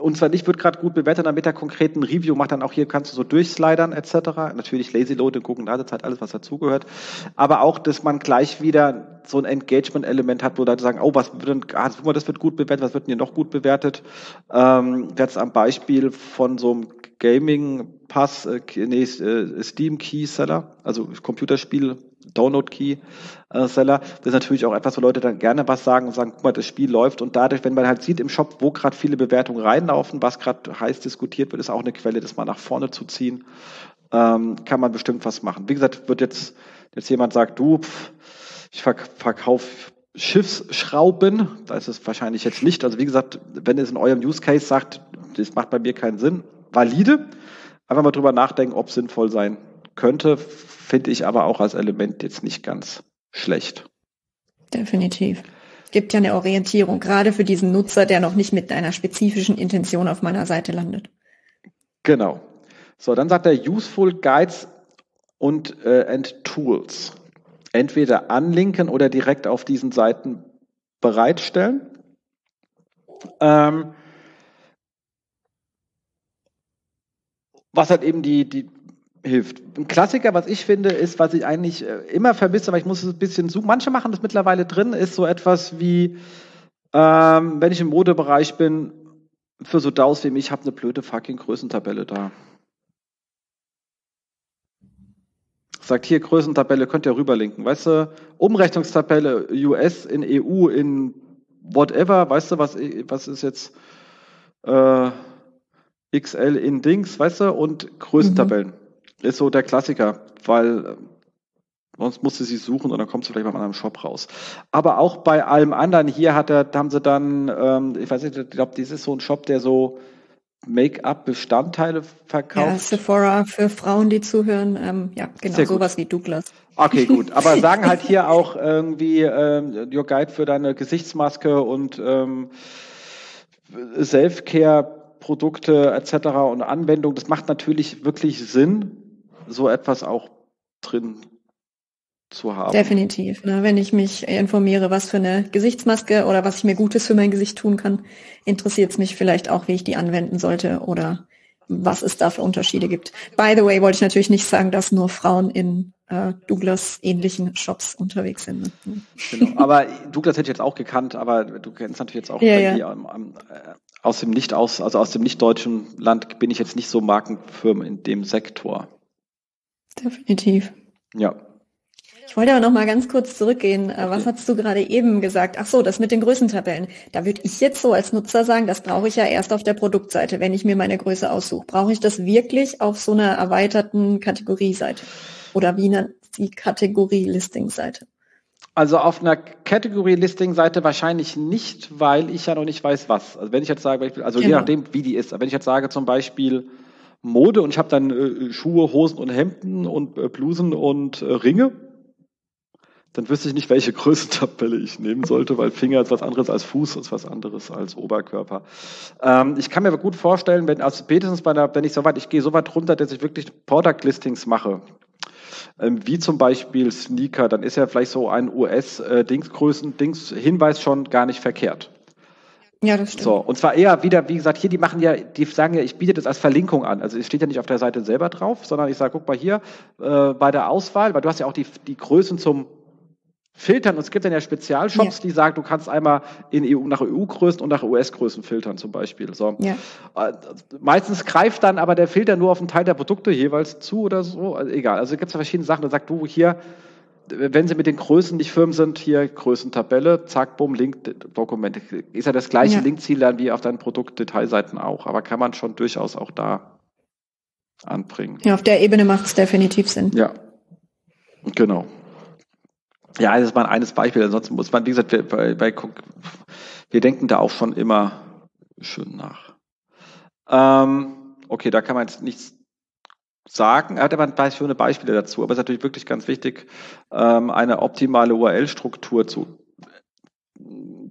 Speaker 2: Und zwar nicht wird gerade gut bewertet, damit er konkreten Review macht, dann auch hier kannst du so durchslidern etc. Natürlich Lazy Load und gucken, Ladezeit, alles, was dazugehört. Aber auch, dass man gleich wieder so ein Engagement-Element hat, wo Leute sagen, oh, was wird denn, ah, das wird gut bewertet, was wird denn hier noch gut bewertet? Ähm, jetzt am Beispiel von so einem Gaming Pass, äh, nee, äh, Steam Key Seller, also Computerspiel Download Key äh, Seller. Das ist natürlich auch etwas, wo Leute dann gerne was sagen und sagen, guck mal, das Spiel läuft und dadurch, wenn man halt sieht im Shop, wo gerade viele Bewertungen reinlaufen, was gerade heiß diskutiert wird, ist auch eine Quelle, das mal nach vorne zu ziehen, ähm, kann man bestimmt was machen. Wie gesagt, wird jetzt jetzt jemand sagt, du, pff, ich verkaufe Schiffsschrauben, da ist es wahrscheinlich jetzt nicht. Also wie gesagt, wenn es in eurem Use Case sagt, das macht bei mir keinen Sinn, valide. Einfach mal drüber nachdenken, ob es sinnvoll sein könnte, finde ich aber auch als Element jetzt nicht ganz schlecht.
Speaker 3: Definitiv. Gibt ja eine Orientierung, gerade für diesen Nutzer, der noch nicht mit einer spezifischen Intention auf meiner Seite landet.
Speaker 2: Genau. So, dann sagt er Useful Guides und äh, and Tools. Entweder anlinken oder direkt auf diesen Seiten bereitstellen. Ähm, was halt eben die, die hilft. Ein Klassiker, was ich finde, ist, was ich eigentlich äh, immer vermisse, aber ich muss es ein bisschen suchen. Manche machen das mittlerweile drin, ist so etwas wie, ähm, wenn ich im Modebereich bin, für so DAOs wie mich, ich habe eine blöde fucking Größentabelle da. Sagt hier Größentabelle, könnt ihr rüberlinken. Weißt du, Umrechnungstabelle US in EU in whatever, weißt du, was, was ist jetzt äh, XL in Dings, weißt du, und Größentabellen. Mhm. Ist so der Klassiker, weil äh, sonst musst du sie suchen und dann kommst du vielleicht in einem Shop raus. Aber auch bei allem anderen, hier hat er, haben sie dann, ähm, ich weiß nicht, ich glaube, das ist so ein Shop, der so Make-up-Bestandteile verkauft. Ja,
Speaker 3: Sephora für Frauen, die zuhören. Ähm, ja, genau, sowas wie Douglas.
Speaker 2: Okay, gut. Aber sagen halt hier auch irgendwie ähm, Your Guide für deine Gesichtsmaske und ähm, Self-Care Produkte etc. und Anwendung, das macht natürlich wirklich Sinn, so etwas auch drin zu haben.
Speaker 3: Definitiv. Ne? Wenn ich mich informiere, was für eine Gesichtsmaske oder was ich mir Gutes für mein Gesicht tun kann, interessiert es mich vielleicht auch, wie ich die anwenden sollte oder was es da für Unterschiede gibt. By the way, wollte ich natürlich nicht sagen, dass nur Frauen in äh, Douglas ähnlichen Shops unterwegs sind.
Speaker 2: Ne? Genau, aber Douglas hätte ich jetzt auch gekannt, aber du kennst natürlich jetzt auch ja, ja. Die, am, äh, aus dem nicht aus, also aus dem nicht deutschen Land bin ich jetzt nicht so Markenfirmen in dem Sektor.
Speaker 3: Definitiv.
Speaker 2: Ja.
Speaker 3: Ich wollte aber noch mal ganz kurz zurückgehen. Äh, okay. Was hast du gerade eben gesagt? Ach so, das mit den Größentabellen. Da würde ich jetzt so als Nutzer sagen, das brauche ich ja erst auf der Produktseite, wenn ich mir meine Größe aussuche. Brauche ich das wirklich auf so einer erweiterten Kategorieseite? Oder wie nennt die Kategorie-Listing-Seite?
Speaker 2: Also auf einer Category-Listing-Seite wahrscheinlich nicht, weil ich ja noch nicht weiß, was. Also wenn ich jetzt sage, also genau. je nachdem, wie die ist. Aber wenn ich jetzt sage zum Beispiel Mode und ich habe dann äh, Schuhe, Hosen und Hemden und äh, Blusen und äh, Ringe, dann wüsste ich nicht, welche Größentabelle ich nehmen sollte, weil Finger ist was anderes als Fuß, ist was anderes als Oberkörper. Ähm, ich kann mir aber gut vorstellen, wenn, also spätestens bei der, wenn ich so weit, ich gehe so weit runter, dass ich wirklich Product Listings mache, ähm, wie zum Beispiel Sneaker, dann ist ja vielleicht so ein US-Dingsgrößen-Dings-Hinweis äh, schon gar nicht verkehrt. Ja, das stimmt. So, und zwar eher wieder, wie gesagt, hier, die machen ja, die sagen ja, ich biete das als Verlinkung an. Also es steht ja nicht auf der Seite selber drauf, sondern ich sage, guck mal hier, äh, bei der Auswahl, weil du hast ja auch die, die Größen zum filtern. Und es gibt dann ja Spezialshops, ja. die sagen, du kannst einmal in EU, nach EU-Größen und nach US-Größen filtern zum Beispiel. So. Ja. Äh, meistens greift dann aber der Filter nur auf einen Teil der Produkte jeweils zu oder so. Also egal. Also gibt es verschiedene Sachen. Da sagt du hier, wenn Sie mit den Größen nicht firm sind, hier Größentabelle, zack, bumm, Link, Dokument. Ist ja das gleiche ja. Linkziel dann wie auf deinen Produktdetailseiten auch. Aber kann man schon durchaus auch da anbringen.
Speaker 3: Ja, auf der Ebene macht es definitiv Sinn.
Speaker 2: Ja, genau. Ja, das ist mal eines Beispiel. Ansonsten muss man, wie gesagt, wir, bei, bei, wir denken da auch schon immer schön nach. Ähm, okay, da kann man jetzt nichts sagen. Er hat aber ein paar schöne Beispiele dazu. Aber es ist natürlich wirklich ganz wichtig, ähm, eine optimale URL-Struktur zu,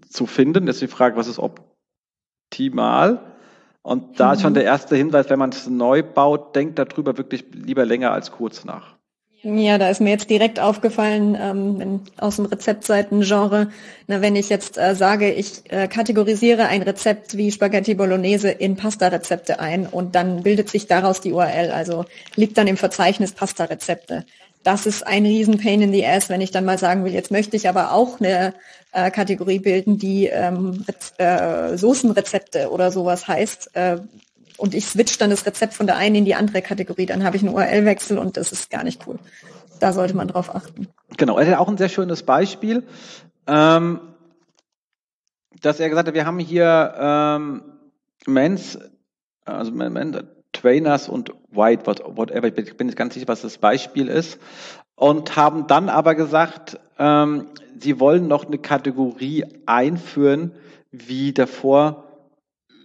Speaker 2: zu finden. Das ist die Frage, was ist optimal? Und da ist schon mhm. der erste Hinweis, wenn man es neu baut, denkt darüber wirklich lieber länger als kurz nach.
Speaker 3: Ja, da ist mir jetzt direkt aufgefallen, ähm, wenn, aus dem Rezeptseiten-Genre, na, wenn ich jetzt äh, sage, ich äh, kategorisiere ein Rezept wie Spaghetti Bolognese in Pasta-Rezepte ein und dann bildet sich daraus die URL, also liegt dann im Verzeichnis Pasta-Rezepte. Das ist ein riesen Pain in the Ass, wenn ich dann mal sagen will, jetzt möchte ich aber auch eine äh, Kategorie bilden, die ähm, äh, Soßenrezepte oder sowas heißt. Äh, und ich switch dann das Rezept von der einen in die andere Kategorie, dann habe ich einen URL-Wechsel und das ist gar nicht cool. Da sollte man drauf achten.
Speaker 2: Genau, er hat auch ein sehr schönes Beispiel, ähm, dass er gesagt hat, wir haben hier ähm, Mens, also Men, Trainers und White, whatever, ich bin nicht ganz sicher, was das Beispiel ist, und haben dann aber gesagt, ähm, sie wollen noch eine Kategorie einführen, wie davor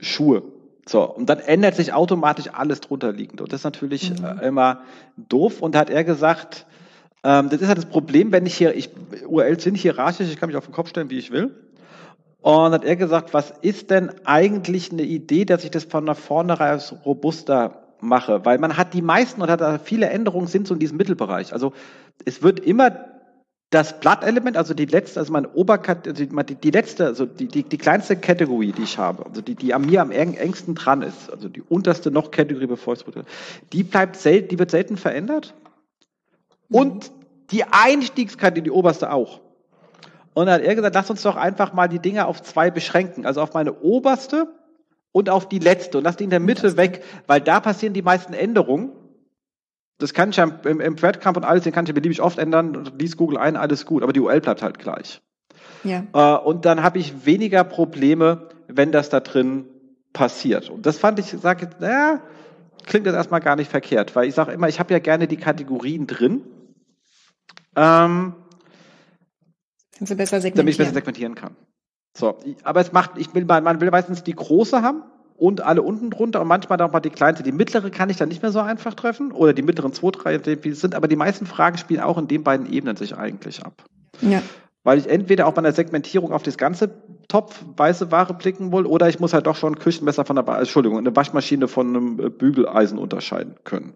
Speaker 2: Schuhe. So, und dann ändert sich automatisch alles drunter liegend. Und das ist natürlich mhm. äh, immer doof. Und da hat er gesagt, ähm, das ist halt das Problem, wenn ich hier, ich, URLs sind hierarchisch, ich kann mich auf den Kopf stellen, wie ich will. Und hat er gesagt, was ist denn eigentlich eine Idee, dass ich das von vornherein robuster mache? Weil man hat die meisten und hat da viele Änderungen sind so in diesem Mittelbereich. Also es wird immer das Blattelement, also die letzte, also meine Oberkat, also die, die letzte, also die, die, die kleinste Kategorie, die ich habe, also die, die an mir am engsten dran ist, also die unterste noch Kategorie, bevor es wurde, die bleibt selten, die wird selten verändert. Und die Einstiegskategorie, die oberste auch. Und dann hat er gesagt, lass uns doch einfach mal die Dinge auf zwei beschränken, also auf meine oberste und auf die letzte und lass die in der Mitte weg, weil da passieren die meisten Änderungen. Das kann ich ja im, im Threadcamp und alles, den kann ich ja beliebig oft ändern. Lies Google ein, alles gut. Aber die URL bleibt halt gleich. Ja. Äh, und dann habe ich weniger Probleme, wenn das da drin passiert. Und das fand ich, sage ich, naja, klingt das erstmal gar nicht verkehrt, weil ich sage immer, ich habe ja gerne die Kategorien drin. Ähm. Damit ich besser segmentieren kann. So, aber es macht, ich will, man will meistens die große haben und alle unten drunter und manchmal dann auch mal die kleinste. Die mittlere kann ich dann nicht mehr so einfach treffen oder die mittleren zwei, drei, die sind, aber die meisten Fragen spielen auch in den beiden Ebenen sich eigentlich ab. Ja. Weil ich entweder auch bei einer Segmentierung auf das ganze Topf weiße Ware blicken will oder ich muss halt doch schon Küchenmesser von der, Entschuldigung, eine Waschmaschine von einem Bügeleisen unterscheiden können.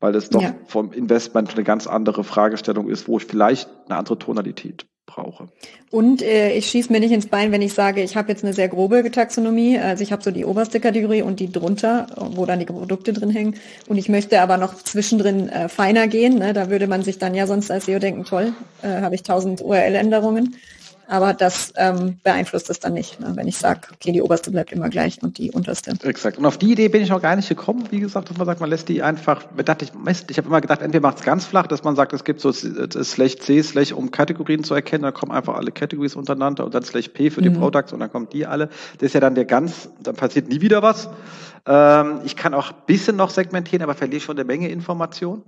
Speaker 2: Weil es doch ja. vom Investment eine ganz andere Fragestellung ist, wo ich vielleicht eine andere Tonalität brauche.
Speaker 3: Und äh, ich schieße mir nicht ins Bein, wenn ich sage, ich habe jetzt eine sehr grobe Taxonomie. Also ich habe so die oberste Kategorie und die drunter, wo dann die Produkte drin hängen. Und ich möchte aber noch zwischendrin äh, feiner gehen. Ne? Da würde man sich dann ja sonst als SEO denken, toll, äh, habe ich tausend URL-Änderungen. Aber das ähm, beeinflusst es dann nicht, ne? wenn ich sage, okay, die oberste bleibt immer gleich und die unterste.
Speaker 2: Exakt. Und auf die Idee bin ich noch gar nicht gekommen, wie gesagt, dass man sagt, man lässt die einfach, dachte ich, Mist, ich habe immer gedacht, entweder macht es ganz flach, dass man sagt, es gibt so Slash C, Slash, um Kategorien zu erkennen, dann kommen einfach alle Categories untereinander und dann Slash P für die mhm. Products und dann kommen die alle. Das ist ja dann der ganz, dann passiert nie wieder was. Ähm, ich kann auch ein bisschen noch segmentieren, aber verliere schon eine Menge Information.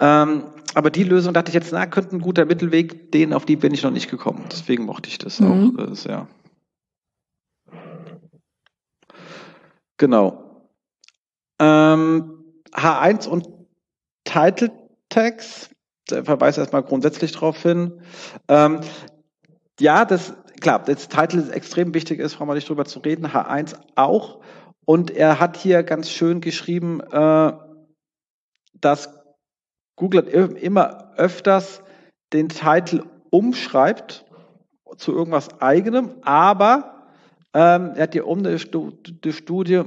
Speaker 2: Ähm, aber die Lösung dachte ich jetzt, na, könnte ein guter Mittelweg, den auf die bin ich noch nicht gekommen. Deswegen mochte ich das mhm. auch äh, sehr. Genau. Ähm, H1 und Title Tags, der verweist erstmal grundsätzlich darauf hin. Ähm, ja, das, klar, das Title ist extrem wichtig ist, brauchen wir nicht drüber zu reden. H1 auch. Und er hat hier ganz schön geschrieben, äh, dass Google immer öfters den Titel umschreibt zu irgendwas eigenem, aber ähm, er hat hier um die Studie,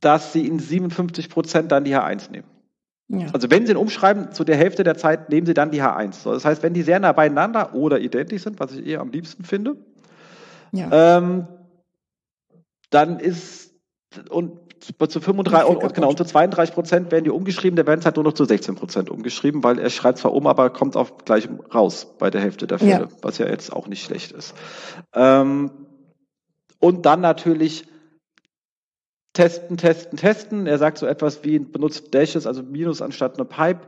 Speaker 2: dass sie in 57 Prozent dann die H1 nehmen. Ja. Also wenn Sie ihn umschreiben, zu der Hälfte der Zeit nehmen Sie dann die H1. So, das heißt, wenn die sehr nah beieinander oder identisch sind, was ich eher am liebsten finde, ja. ähm, dann ist und zu 35 und, und, genau, zu 32 Prozent werden die umgeschrieben, der werden es halt nur noch zu 16 Prozent umgeschrieben, weil er schreibt zwar um, aber kommt auch gleich raus bei der Hälfte der Fälle, ja. was ja jetzt auch nicht schlecht ist. Ähm, und dann natürlich testen, testen, testen. Er sagt so etwas wie benutzt Dashes, also Minus anstatt eine Pipe.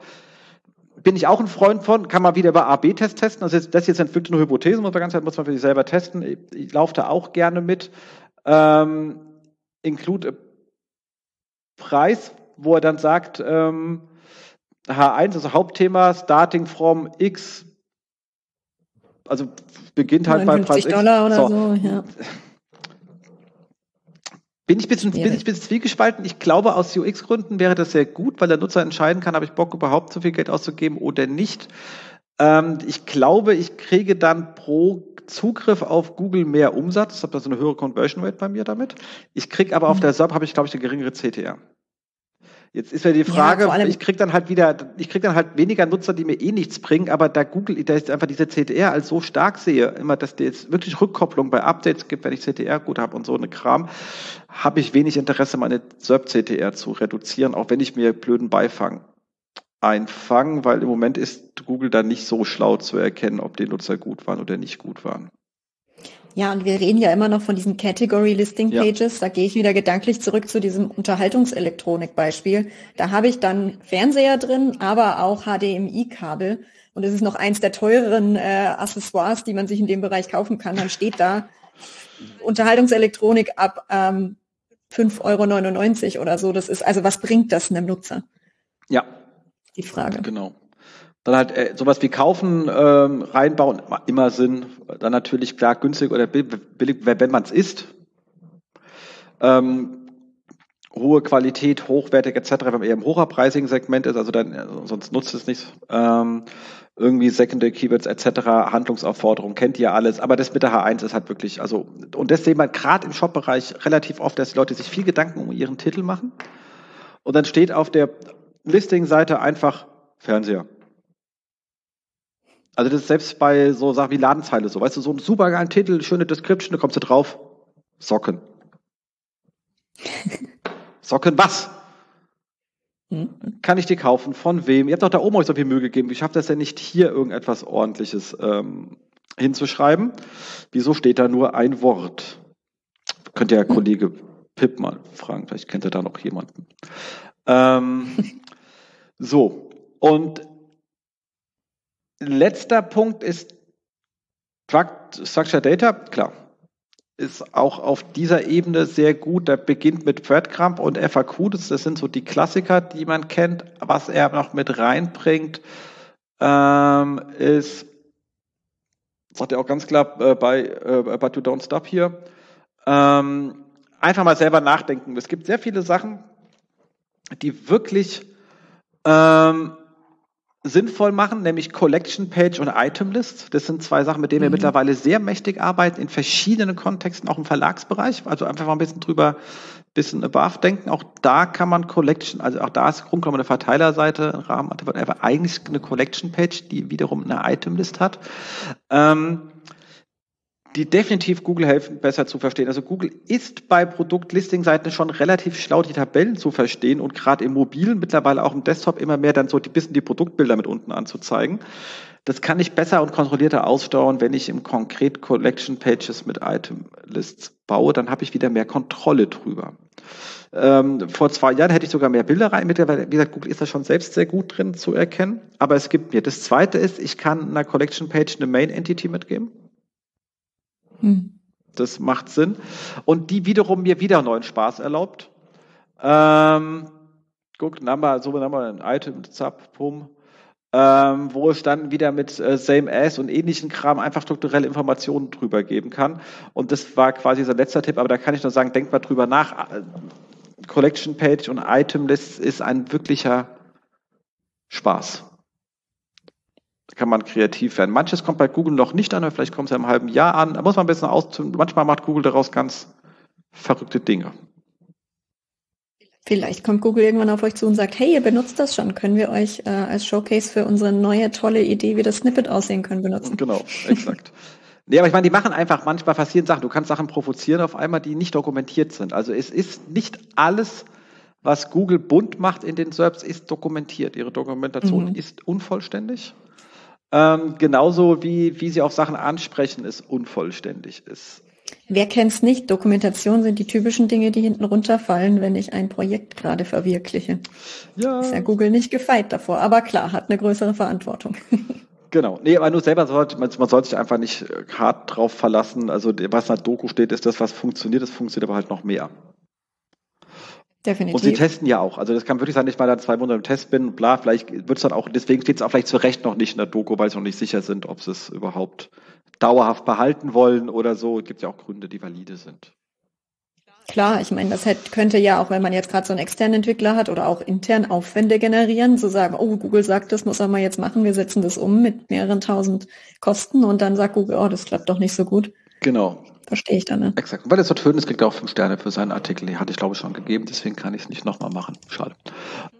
Speaker 2: Bin ich auch ein Freund von, kann man wieder über A-B-Test testen. Also das ist jetzt entwickelt eine Hypothese, muss man ganz muss man für sich selber testen. Ich, ich laufe da auch gerne mit. Ähm, include Preis, wo er dann sagt, ähm, H1, also Hauptthema, starting from X, also beginnt halt bei Preis X. Dollar oder so, so ja. Bin ich ein bisschen, bin ich ein bisschen zwiegespalten. Ich glaube, aus UX-Gründen wäre das sehr gut, weil der Nutzer entscheiden kann, habe ich Bock überhaupt so viel Geld auszugeben oder nicht. Ähm, ich glaube, ich kriege dann pro Zugriff auf Google mehr Umsatz. Ich habe da so eine höhere Conversion Rate bei mir damit. Ich kriege aber auf mhm. der SAP habe ich, glaube ich, eine geringere CTR. Jetzt ist ja die Frage, ja, ich krieg dann halt wieder, ich krieg dann halt weniger Nutzer, die mir eh nichts bringen, aber da Google, da ist einfach diese CTR als so stark sehe, immer, dass der jetzt wirklich Rückkopplung bei Updates gibt, wenn ich CTR gut habe und so eine Kram, habe ich wenig Interesse, meine SERP-CTR zu reduzieren, auch wenn ich mir blöden Beifang einfangen, weil im Moment ist Google da nicht so schlau zu erkennen, ob die Nutzer gut waren oder nicht gut waren.
Speaker 3: Ja, und wir reden ja immer noch von diesen Category Listing Pages. Ja. Da gehe ich wieder gedanklich zurück zu diesem Unterhaltungselektronik-Beispiel. Da habe ich dann Fernseher drin, aber auch HDMI-Kabel. Und es ist noch eins der teureren äh, Accessoires, die man sich in dem Bereich kaufen kann. Dann steht da Unterhaltungselektronik ab ähm, 5,99 Euro oder so. Das ist, also was bringt das einem Nutzer?
Speaker 2: Ja.
Speaker 3: Die Frage.
Speaker 2: Genau. Dann halt äh, sowas wie kaufen, ähm, reinbauen, immer Sinn. Dann natürlich klar günstig oder billig, wenn man es isst. Ähm, hohe Qualität, hochwertig etc., wenn man eher im hocherpreisigen Segment ist, also dann äh, sonst nutzt es nicht. Ähm, irgendwie Secondary Keywords etc., Handlungsaufforderungen, kennt ihr alles, aber das mit der H1 ist halt wirklich, also, und das sehen wir gerade im Shop-Bereich relativ oft, dass die Leute sich viel Gedanken um ihren Titel machen. Und dann steht auf der Listing-Seite einfach Fernseher. Also das ist selbst bei so Sachen wie Ladenzeile so, weißt du, so ein super geilen Titel, schöne Description, da kommst du drauf, Socken. Socken was? Hm? Kann ich die kaufen? Von wem? Ihr habt doch da oben euch so viel Mühe gegeben. Wie schafft das denn nicht hier irgendetwas ordentliches ähm, hinzuschreiben? Wieso steht da nur ein Wort? Könnt ihr ja. Kollege Pip mal fragen, vielleicht kennt ihr da noch jemanden. Ähm, so, und letzter Punkt ist Structure Data, klar, ist auch auf dieser Ebene sehr gut. Der beginnt mit Breadcrumb und FAQ. Das, das, sind so die Klassiker, die man kennt. Was er noch mit reinbringt, ähm, ist, sagt er auch ganz klar äh, bei äh, But You Don't Stop hier, ähm, einfach mal selber nachdenken. Es gibt sehr viele Sachen, die wirklich ähm, sinnvoll machen, nämlich Collection Page und Item List. Das sind zwei Sachen, mit denen wir mhm. mittlerweile sehr mächtig arbeiten, in verschiedenen Kontexten, auch im Verlagsbereich. Also einfach mal ein bisschen drüber, bisschen above denken. Auch da kann man Collection, also auch da ist grundgenommen eine Verteilerseite, ein Rahmen, aber eigentlich eine Collection Page, die wiederum eine Item List hat. Ähm, die definitiv Google helfen, besser zu verstehen. Also Google ist bei Produktlisting-Seiten schon relativ schlau, die Tabellen zu verstehen und gerade im Mobilen, mittlerweile auch im Desktop immer mehr dann so ein bisschen die Produktbilder mit unten anzuzeigen. Das kann ich besser und kontrollierter aussteuern, wenn ich im konkret Collection Pages mit Item Lists baue, dann habe ich wieder mehr Kontrolle drüber. Ähm, vor zwei Jahren hätte ich sogar mehr Bilder rein. Mittlerweile, wie gesagt, Google ist da schon selbst sehr gut drin zu erkennen. Aber es gibt mir. Das zweite ist, ich kann einer Collection Page eine Main Entity mitgeben. Hm. Das macht Sinn. Und die wiederum mir wieder neuen Spaß erlaubt. Ähm, guckt, Number, so haben wir ein Item, Zap, Pum, ähm, wo ich dann wieder mit äh, Same As und ähnlichen Kram einfach strukturelle Informationen drüber geben kann. Und das war quasi dieser letzter Tipp, aber da kann ich nur sagen, denkt mal drüber nach. Collection Page und Item List ist ein wirklicher Spaß. Kann man kreativ werden. Manches kommt bei Google noch nicht an, vielleicht kommt es ja im halben Jahr an. Da muss man ein bisschen aus. Manchmal macht Google daraus ganz verrückte Dinge.
Speaker 3: Vielleicht kommt Google irgendwann auf euch zu und sagt, hey, ihr benutzt das schon, können wir euch äh, als Showcase für unsere neue tolle Idee, wie das Snippet aussehen können, benutzen.
Speaker 2: Genau, exakt. nee, aber ich meine, die machen einfach, manchmal passieren Sachen, du kannst Sachen provozieren auf einmal, die nicht dokumentiert sind. Also es ist nicht alles, was Google bunt macht in den SERPs, ist dokumentiert. Ihre Dokumentation mhm. ist unvollständig. Ähm, genauso wie, wie sie auf Sachen ansprechen, ist unvollständig ist.
Speaker 3: Wer kennt's nicht? Dokumentation sind die typischen Dinge, die hinten runterfallen, wenn ich ein Projekt gerade verwirkliche. Ja. Ist ja Google nicht gefeit davor, aber klar, hat eine größere Verantwortung.
Speaker 2: Genau. Nee, aber nur selber sollte, man, man sollte sich einfach nicht äh, hart drauf verlassen. Also, was in der Doku steht, ist das, was funktioniert, das funktioniert aber halt noch mehr. Definitiv. Und sie testen ja auch. Also das kann wirklich sein, dass ich mal da zwei Monate im Test bin, bla, vielleicht wird es dann auch, deswegen steht es auch vielleicht zu Recht noch nicht in der Doku, weil sie noch nicht sicher sind, ob sie es überhaupt dauerhaft behalten wollen oder so. Es gibt ja auch Gründe, die valide sind.
Speaker 3: Klar, ich meine, das hätte, könnte ja auch, wenn man jetzt gerade so einen externen Entwickler hat oder auch intern Aufwände generieren, zu sagen, oh, Google sagt, das muss er mal jetzt machen, wir setzen das um mit mehreren tausend Kosten und dann sagt Google, oh, das klappt doch nicht so gut.
Speaker 2: Genau.
Speaker 3: Verstehe ich dann, ne?
Speaker 2: Exakt. Weil es so schön ist, kriegt auch fünf Sterne für seinen Artikel. Die hatte ich, glaube ich, schon gegeben, deswegen kann ich es nicht nochmal machen. Schade.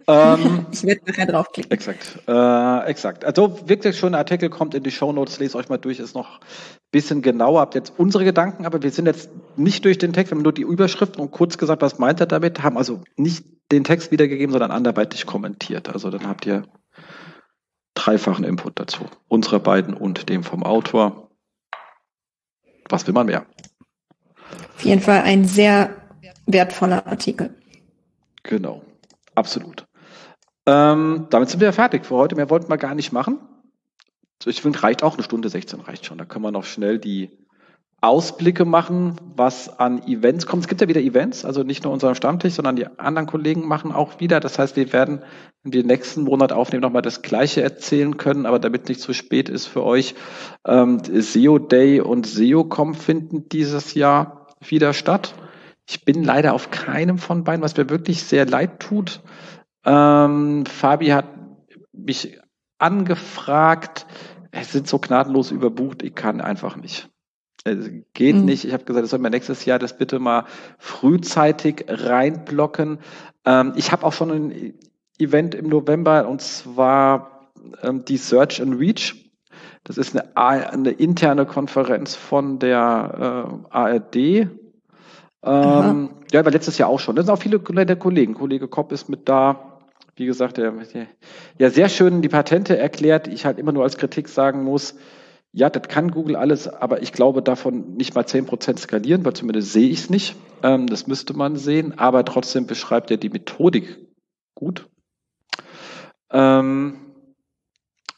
Speaker 3: Ähm, ich werde nachher draufklicken.
Speaker 2: Exakt. Äh, exakt. Also wirklich schöner Artikel kommt in die Show Notes, lest euch mal durch, ist noch ein bisschen genauer. Habt jetzt unsere Gedanken, aber wir sind jetzt nicht durch den Text, wir haben nur die Überschrift und kurz gesagt, was meint er damit, haben also nicht den Text wiedergegeben, sondern anderweitig kommentiert. Also dann habt ihr dreifachen Input dazu. Unserer beiden und dem vom Autor. Was will man mehr?
Speaker 3: Auf jeden Fall ein sehr wertvoller Artikel.
Speaker 2: Genau, absolut. Ähm, damit sind wir fertig für heute. Mehr wollten wir gar nicht machen. Ich finde, reicht auch eine Stunde 16 reicht schon. Da können wir noch schnell die Ausblicke machen, was an Events kommt. Es gibt ja wieder Events, also nicht nur unseren Stammtisch, sondern die anderen Kollegen machen auch wieder. Das heißt, wir werden, wenn wir nächsten Monat aufnehmen, nochmal das Gleiche erzählen können, aber damit nicht zu spät ist für euch, ähm, SEO Day und SEOCom finden dieses Jahr wieder statt. Ich bin leider auf keinem von beiden, was mir wirklich sehr leid tut. Ähm, Fabi hat mich angefragt, es sind so gnadenlos überbucht, ich kann einfach nicht. Es geht mhm. nicht. Ich habe gesagt, das soll mir nächstes Jahr das bitte mal frühzeitig reinblocken. Ähm, ich habe auch schon ein Event im November und zwar ähm, die Search and Reach. Das ist eine, eine interne Konferenz von der äh, ARD. Ähm, ja, war letztes Jahr auch schon. Da sind auch viele der Kollegen. Kollege Kopp ist mit da. Wie gesagt, der, der ja sehr schön die Patente erklärt, die ich halt immer nur als Kritik sagen muss ja, das kann Google alles, aber ich glaube davon nicht mal zehn Prozent skalieren, weil zumindest sehe ich es nicht. Ähm, das müsste man sehen, aber trotzdem beschreibt er die Methodik gut. Ähm,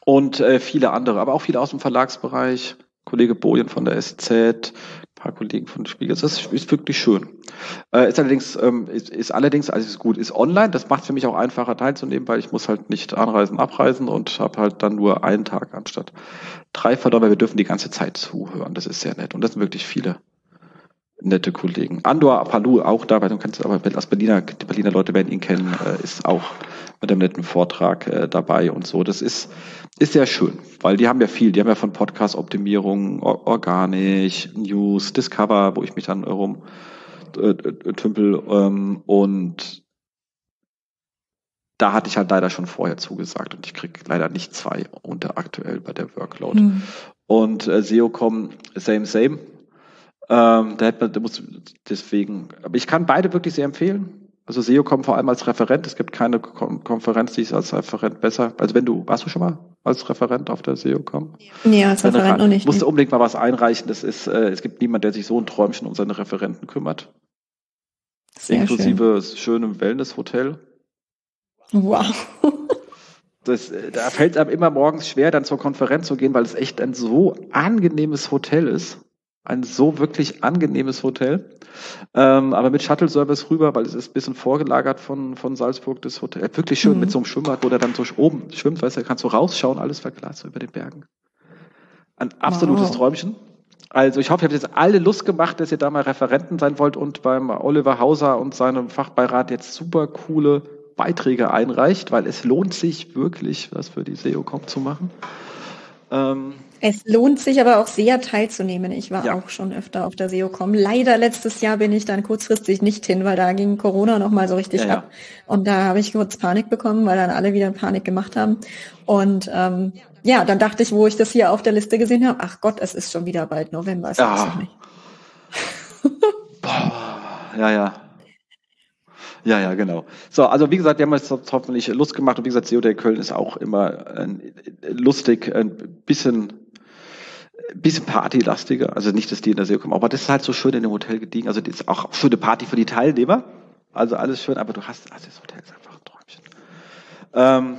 Speaker 2: und äh, viele andere, aber auch viele aus dem Verlagsbereich. Kollege Bojen von der SZ, paar Kollegen von Spiegel. Das ist, wirklich schön. Äh, ist allerdings, ähm, ist, ist allerdings, also ist gut, ist online. Das macht für mich auch einfacher teilzunehmen, weil ich muss halt nicht anreisen, abreisen und habe halt dann nur einen Tag anstatt drei verdorben, weil wir dürfen die ganze Zeit zuhören. Das ist sehr nett. Und das sind wirklich viele nette Kollegen. Andor Palu auch dabei, du kennst aber als Berliner, die Berliner Leute werden ihn kennen, äh, ist auch mit einem netten Vortrag äh, dabei und so. Das ist, ist sehr schön, weil die haben ja viel. Die haben ja von Podcast-Optimierung, Organisch, News, Discover, wo ich mich dann rum äh, äh, tümpel ähm, und da hatte ich halt leider schon vorher zugesagt und ich krieg leider nicht zwei unter aktuell bei der Workload. Mhm. Und äh, SEOcom, same, same. Ähm, da hätte man, da muss, deswegen, aber ich kann beide wirklich sehr empfehlen. Also SEO kommt vor allem als Referent. Es gibt keine Kon Konferenz, die ist als Referent besser. Also wenn du, warst du schon mal als Referent auf der SEO kommen?
Speaker 3: Nee, als Referent noch nicht.
Speaker 2: Musst du unbedingt mal was einreichen. Das ist, äh, es gibt niemand, der sich so ein Träumchen um seine Referenten kümmert. Sehr Inklusive schön. schönem Wellness-Hotel.
Speaker 3: Wow.
Speaker 2: Das, äh, da fällt es einem immer morgens schwer, dann zur Konferenz zu gehen, weil es echt ein so angenehmes Hotel ist ein so wirklich angenehmes Hotel. Ähm, aber mit Shuttle-Service rüber, weil es ist ein bisschen vorgelagert von, von Salzburg, das Hotel. Wirklich schön mhm. mit so einem Schwimmbad, wo der dann so oben schwimmt, weißt du, kannst du rausschauen, alles verglast über den Bergen. Ein absolutes wow. Träumchen. Also ich hoffe, ihr habt jetzt alle Lust gemacht, dass ihr da mal Referenten sein wollt und beim Oliver Hauser und seinem Fachbeirat jetzt super coole Beiträge einreicht, weil es lohnt sich wirklich, was für die SEO-Com zu machen.
Speaker 3: Ähm, es lohnt sich aber auch sehr teilzunehmen. Ich war ja. auch schon öfter auf der SEO-Com. Leider letztes Jahr bin ich dann kurzfristig nicht hin, weil da ging Corona noch mal so richtig ja, ab. Ja. Und da habe ich kurz Panik bekommen, weil dann alle wieder Panik gemacht haben. Und ähm, ja, dann dachte ich, wo ich das hier auf der Liste gesehen habe, ach Gott, es ist schon wieder bald November. Es
Speaker 2: ja. ja, ja. Ja, ja, genau. So, also wie gesagt, wir haben jetzt hoffentlich Lust gemacht und wie gesagt, COD Köln ist auch immer äh, lustig, ein bisschen bisschen partylastiger, also nicht, dass die in der See kommen, aber das ist halt so schön in dem Hotel gediegen, also das ist auch schöne Party für die Teilnehmer, also alles schön, aber du hast, also das Hotel ist einfach ein Träumchen. Ähm,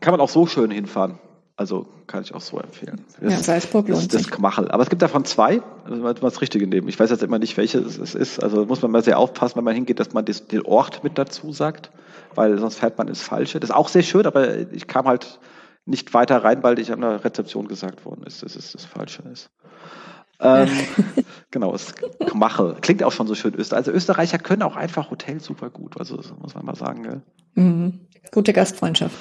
Speaker 2: kann man auch so schön hinfahren. Also kann ich auch so empfehlen.
Speaker 3: Das, ja, Salzburg
Speaker 2: lohnt das, das Kmachel. Aber es gibt davon zwei, also man das Richtige nehmen. Ich weiß jetzt immer nicht, welches es ist. Also muss man mal sehr aufpassen, wenn man hingeht, dass man den Ort mit dazu sagt, weil sonst fährt man ins Falsche. Das ist auch sehr schön, aber ich kam halt nicht weiter rein, weil ich an der Rezeption gesagt worden ist, dass es das Falsche ist. Ähm, genau, es Kmachel. Klingt auch schon so schön Österreich. Also Österreicher können auch einfach Hotel super gut. Also muss man mal sagen. Gell?
Speaker 3: Mhm. Gute Gastfreundschaft.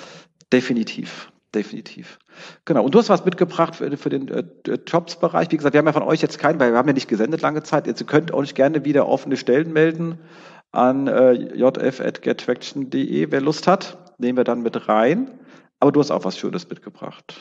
Speaker 2: Definitiv definitiv. Genau. Und du hast was mitgebracht für, für den äh, Jobs-Bereich. Wie gesagt, wir haben ja von euch jetzt keinen, weil wir haben ja nicht gesendet lange Zeit. Jetzt könnt euch gerne wieder offene Stellen melden an äh, jf.gettraction.de, wer Lust hat. Nehmen wir dann mit rein. Aber du hast auch was Schönes mitgebracht.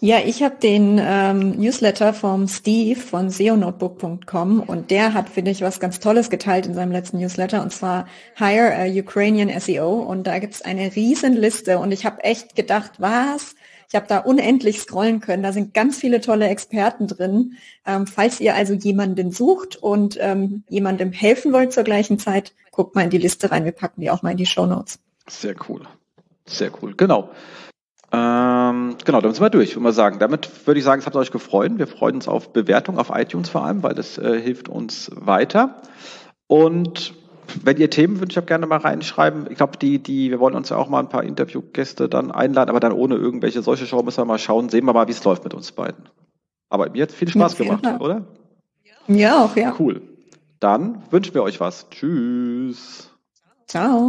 Speaker 3: Ja, ich habe den ähm, Newsletter vom Steve von seonotebook.com und der hat, finde ich, was ganz Tolles geteilt in seinem letzten Newsletter und zwar Hire a Ukrainian SEO und da gibt's eine Riesenliste und ich habe echt gedacht, was? Ich habe da unendlich scrollen können. Da sind ganz viele tolle Experten drin. Ähm, falls ihr also jemanden sucht und ähm, jemandem helfen wollt zur gleichen Zeit, guckt mal in die Liste rein. Wir packen die auch mal in die Show Notes.
Speaker 2: Sehr cool. Sehr cool. Genau. Ähm, genau, dann sind wir durch, würde man sagen. Damit würde ich sagen, es hat euch gefreut. Wir freuen uns auf Bewertung auf iTunes vor allem, weil das äh, hilft uns weiter. Und wenn ihr Themen wünscht, gerne mal reinschreiben. Ich glaube, die, die, wir wollen uns ja auch mal ein paar Interviewgäste dann einladen, aber dann ohne irgendwelche solche Show müssen wir mal schauen. Sehen wir mal, wie es läuft mit uns beiden. Aber mir hat viel Spaß ja, gemacht, Fall. oder?
Speaker 3: Ja, auch, ja.
Speaker 2: Cool. Dann wünschen wir euch was. Tschüss.
Speaker 3: Ciao.